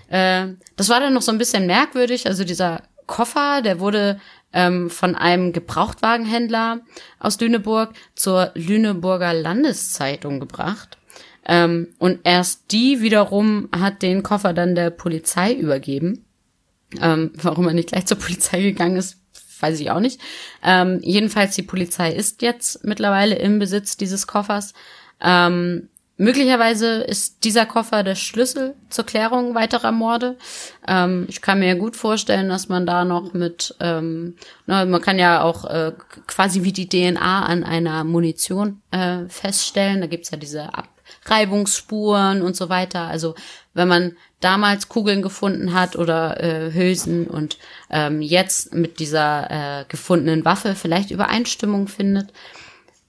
Äh, das war dann noch so ein bisschen merkwürdig. Also dieser Koffer, der wurde ähm, von einem Gebrauchtwagenhändler aus Lüneburg zur Lüneburger Landeszeitung gebracht. Ähm, und erst die wiederum hat den Koffer dann der Polizei übergeben. Ähm, warum er nicht gleich zur Polizei gegangen ist, weiß ich auch nicht. Ähm, jedenfalls die Polizei ist jetzt mittlerweile im Besitz dieses Koffers. Ähm, Möglicherweise ist dieser Koffer der Schlüssel zur Klärung weiterer Morde. Ähm, ich kann mir gut vorstellen, dass man da noch mit, ähm, na, man kann ja auch äh, quasi wie die DNA an einer Munition äh, feststellen. Da gibt's ja diese Abreibungsspuren und so weiter. Also wenn man damals Kugeln gefunden hat oder äh, Hülsen und ähm, jetzt mit dieser äh, gefundenen Waffe vielleicht Übereinstimmung findet,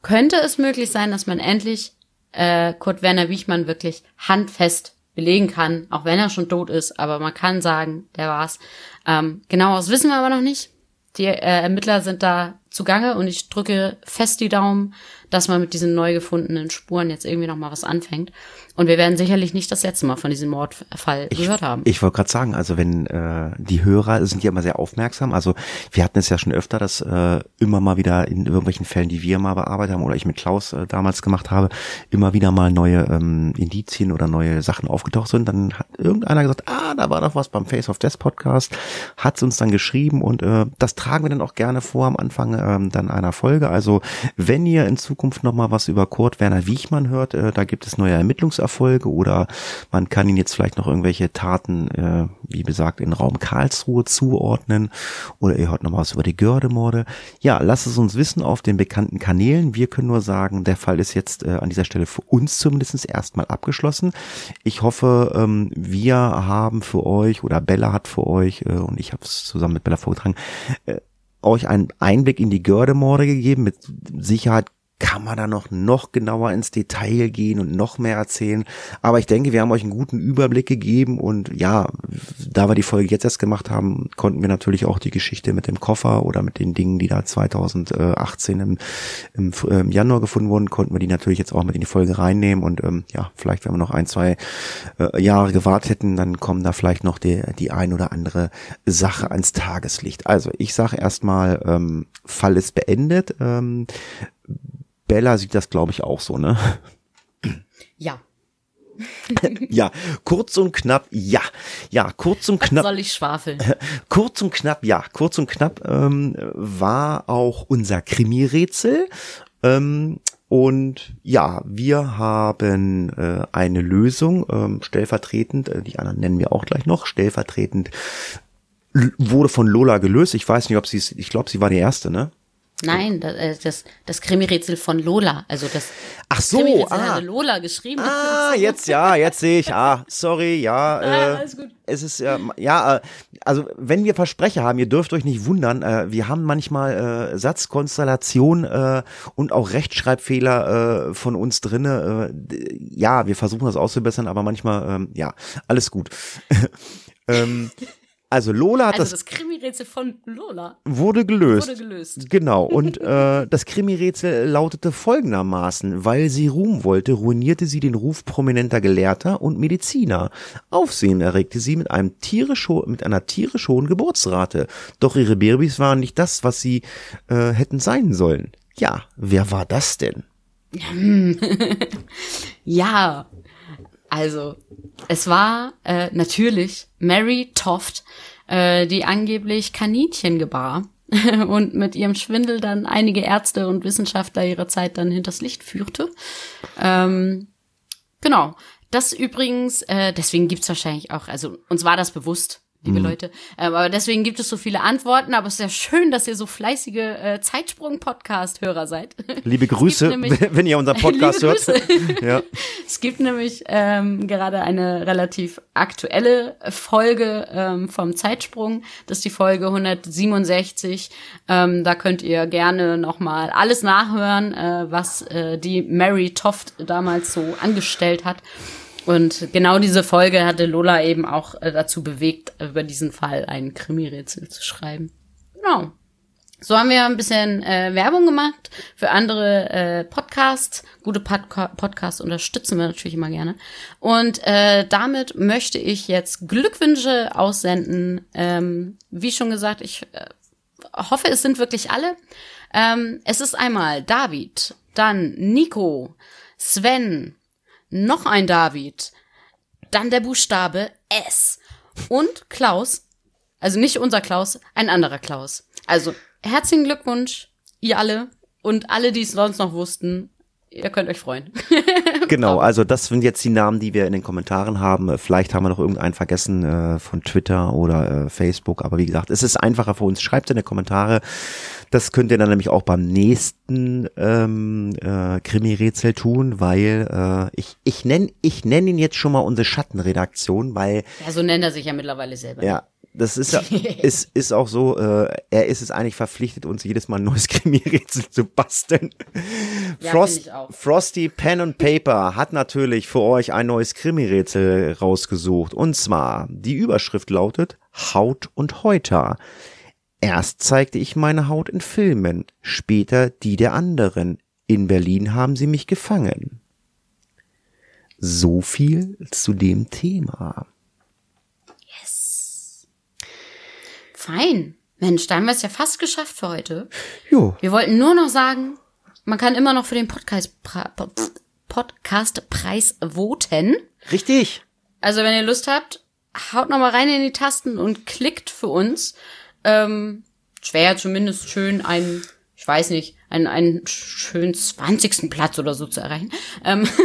könnte es möglich sein, dass man endlich äh, Kurt Werner Wichmann wirklich handfest belegen kann, auch wenn er schon tot ist, aber man kann sagen, der war's. Ähm, genaueres wissen wir aber noch nicht. Die äh, Ermittler sind da zugange und ich drücke fest die Daumen, dass man mit diesen neu gefundenen Spuren jetzt irgendwie noch mal was anfängt. Und wir werden sicherlich nicht das letzte Mal von diesem Mordfall ich, gehört haben. Ich wollte gerade sagen, also wenn äh, die Hörer sind ja immer sehr aufmerksam. Also wir hatten es ja schon öfter, dass äh, immer mal wieder in irgendwelchen Fällen, die wir mal bearbeitet haben oder ich mit Klaus äh, damals gemacht habe, immer wieder mal neue ähm, Indizien oder neue Sachen aufgetaucht sind. Dann hat irgendeiner gesagt, ah, da war doch was beim Face of Death Podcast, hat es uns dann geschrieben und äh, das tragen wir dann auch gerne vor am Anfang ähm, dann einer Folge. Also wenn ihr in Zukunft noch mal was über Kurt Werner Wiechmann hört, äh, da gibt es neue Ermittlungserfolge oder man kann ihn jetzt vielleicht noch irgendwelche Taten, äh, wie gesagt, in Raum Karlsruhe zuordnen oder ihr hört noch mal was über die Gördemorde. Ja, lasst es uns wissen auf den bekannten Kanälen. Wir können nur sagen, der Fall ist jetzt äh, an dieser Stelle für uns zumindest erstmal abgeschlossen. Ich hoffe, ähm, wir haben für euch oder Bella hat für euch äh, und ich habe es zusammen mit Bella vorgetragen, äh, euch einen Einblick in die Gördemorde gegeben. Mit Sicherheit kann man da noch, noch genauer ins Detail gehen und noch mehr erzählen. Aber ich denke, wir haben euch einen guten Überblick gegeben und ja, da wir die Folge jetzt erst gemacht haben, konnten wir natürlich auch die Geschichte mit dem Koffer oder mit den Dingen, die da 2018 im, im, im Januar gefunden wurden, konnten wir die natürlich jetzt auch mit in die Folge reinnehmen und ähm, ja, vielleicht wenn wir noch ein, zwei äh, Jahre gewartet hätten, dann kommen da vielleicht noch die, die ein oder andere Sache ans Tageslicht. Also ich sage erstmal, ähm, Fall ist beendet. Ähm, Bella sieht das, glaube ich, auch so, ne? Ja. ja, kurz und knapp, ja. Ja, kurz und knapp. Was soll ich schwafeln? Kurz und knapp, ja. Kurz und knapp ähm, war auch unser Krimi-Rätsel. Ähm, und ja, wir haben äh, eine Lösung, ähm, stellvertretend, äh, die anderen nennen wir auch gleich noch, stellvertretend wurde von Lola gelöst. Ich weiß nicht, ob sie ich glaube, sie war die erste, ne? Nein, das, äh, das, das Krimi-Rätsel von Lola. Also das Ach so, Krimi-Rätsel ah. Lola geschrieben. Ah, jetzt ja, jetzt sehe ich. Ah, sorry, ja. Äh, Ah, alles gut. Es ist ja, ja, äh, also wenn wir Versprecher haben, ihr dürft euch nicht wundern, äh, wir haben manchmal äh, Satzkonstellation äh, und auch Rechtschreibfehler äh, von uns drinne. Äh, ja, wir versuchen das auszubessern, aber manchmal, ähm, ja, alles gut. ähm, also Lola hat Also das, das Krimi-Rätsel von Lola wurde gelöst. wurde gelöst. Genau, und äh, das Krimi-Rätsel lautete folgendermaßen, weil sie Ruhm wollte, ruinierte sie den Ruf prominenter Gelehrter und Mediziner. Aufsehen erregte sie mit, einem tierisch mit einer tierisch hohen Geburtsrate. Doch ihre Babys waren nicht das, was sie äh, hätten sein sollen. Ja, wer war das denn? Ja, also es war äh, natürlich Mary Toft, äh, die angeblich Kaninchen gebar und mit ihrem Schwindel dann einige Ärzte und Wissenschaftler ihrer Zeit dann hinters Licht führte. Ähm, genau. Das übrigens, äh, deswegen gibt's wahrscheinlich auch, also uns war das bewusst, liebe Leute, ähm, aber deswegen gibt es so viele Antworten, aber es ist ja schön, dass ihr so fleißige äh, Zeitsprung-Podcast-Hörer seid. Liebe Grüße, nämlich- wenn ihr unseren Podcast hört. Ja. Es gibt nämlich ähm, gerade eine relativ aktuelle Folge ähm, vom Zeitsprung. Das ist die Folge 167. Ähm, da könnt ihr gerne nochmal alles nachhören, äh, was äh, die Mary Toft damals so angestellt hat. Und genau diese Folge hatte Lola eben auch äh, dazu bewegt, über diesen Fall ein Krimi-Rätsel zu schreiben. Genau. So haben wir ein bisschen äh, Werbung gemacht für andere äh, Podcasts. Gute Podca Podcasts unterstützen wir natürlich immer gerne. Und äh, damit möchte ich jetzt Glückwünsche aussenden. Ähm, wie schon gesagt, ich äh, hoffe, es sind wirklich alle. Ähm, es ist einmal David, dann Nico, Sven, noch ein David, dann der Buchstabe S und Klaus, also nicht unser Klaus, ein anderer Klaus. Also herzlichen Glückwunsch, ihr alle und alle, die es sonst noch wussten. Ihr könnt euch freuen. Genau, also das sind jetzt die Namen, die wir in den Kommentaren haben. Äh, Vielleicht haben wir noch irgendeinen vergessen äh, von Twitter oder äh, Facebook, aber wie gesagt, es ist einfacher für uns. Schreibt in die Kommentare. Das könnt ihr dann nämlich auch beim nächsten ähm, äh, Krimi-Rätsel tun, weil äh, ich ich nenne ich nenn ihn jetzt schon mal unsere Schattenredaktion, weil Ja, so nennt er sich ja mittlerweile selber. ja, das ist ja, ist, ist auch so, äh, er ist es eigentlich verpflichtet, uns jedes Mal ein neues Krimi-Rätsel zu basteln. Ja, Frost. Frosty Pen and Paper hat natürlich für euch ein neues Krimi-Rätsel rausgesucht. Und zwar, die Überschrift lautet Haut und Häuter. Erst zeigte ich meine Haut in Filmen, später die der anderen. In Berlin haben sie mich gefangen. So viel zu dem Thema. Fein. Mensch, da haben wir es ja fast geschafft für heute. Jo. Wir wollten nur noch sagen, man kann immer noch für den Podcast Podcastpreis voten. Richtig. Also wenn ihr Lust habt, haut noch mal rein in die Tasten und klickt für uns. Ähm, es wäre zumindest schön, ein ich weiß nicht, einen, einen schönen 20. Platz oder so zu erreichen. Ähm,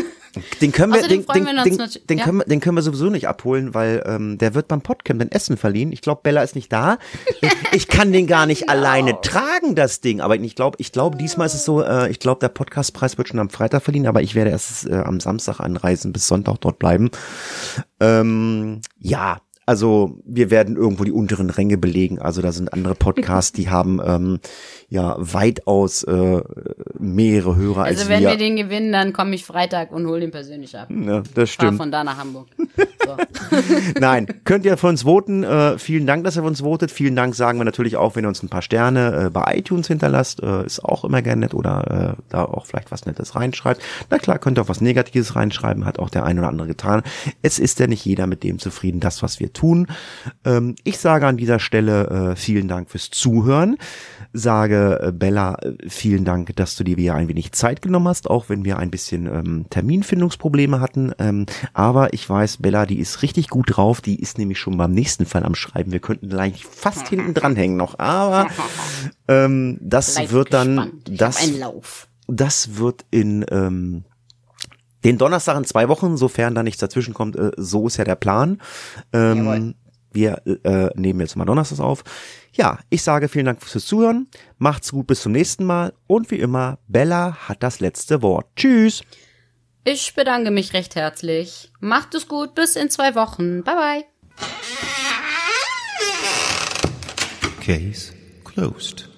Den können wir, den, den, wir den, den, ja. können wir, den können wir sowieso nicht abholen, weil ähm, der wird beim Podcamp in Essen verliehen. Ich glaube, Bella ist nicht da. Ich, ich kann den gar nicht alleine tragen, das Ding. Aber ich glaube, ich glaube, diesmal ist es so, äh, ich glaube, der Podcastpreis wird schon am Freitag verliehen, aber ich werde erst äh, am Samstag anreisen, bis Sonntag dort bleiben. Ähm, ja, also wir werden irgendwo die unteren Ränge belegen. Also da sind andere Podcasts, die haben ähm, ja weitaus äh, mehrere Hörer also als wenn wir. wir den gewinnen, dann komme ich Freitag und hole den persönlich ab. ja, das Fahr stimmt. von da nach Hamburg. So. Nein, könnt ihr für uns voten. Äh, vielen Dank, dass ihr für uns votet. Vielen Dank sagen wir natürlich auch, wenn ihr uns ein paar Sterne äh, bei iTunes hinterlasst. Äh, ist auch immer gerne nett oder äh, da auch vielleicht was Nettes reinschreibt. Na klar, könnt ihr auch was Negatives reinschreiben, hat auch der ein oder andere getan. Es ist ja nicht jeder mit dem zufrieden, das, was wir tun. Ähm, ich sage an dieser Stelle äh, vielen Dank fürs Zuhören. Sage äh, Bella, äh, vielen Dank, dass du dir wieder ein wenig Zeit genommen hast, auch wenn wir ein bisschen ähm, Terminfindungsprobleme hatten. Ähm, aber ich weiß, Bella, die ist richtig gut drauf. Die ist nämlich schon beim nächsten Fall am Schreiben. Wir könnten gleich fast hinten dranhängen noch. Aber ähm, das Seid wird dann, gespannt. Ich das, das wird in ähm, den Donnerstag in zwei Wochen, sofern da nichts dazwischen kommt, äh, so ist ja der Plan. Jawohl. Ähm, wir äh, nehmen jetzt mal Donnerstag auf. Ja, ich sage vielen Dank fürs Zuhören. Macht's gut, bis zum nächsten Mal. Und wie immer, Bella hat das letzte Wort. Tschüss. Ich bedanke mich recht herzlich. Macht es gut, bis in zwei Wochen. Bye bye. Case closed.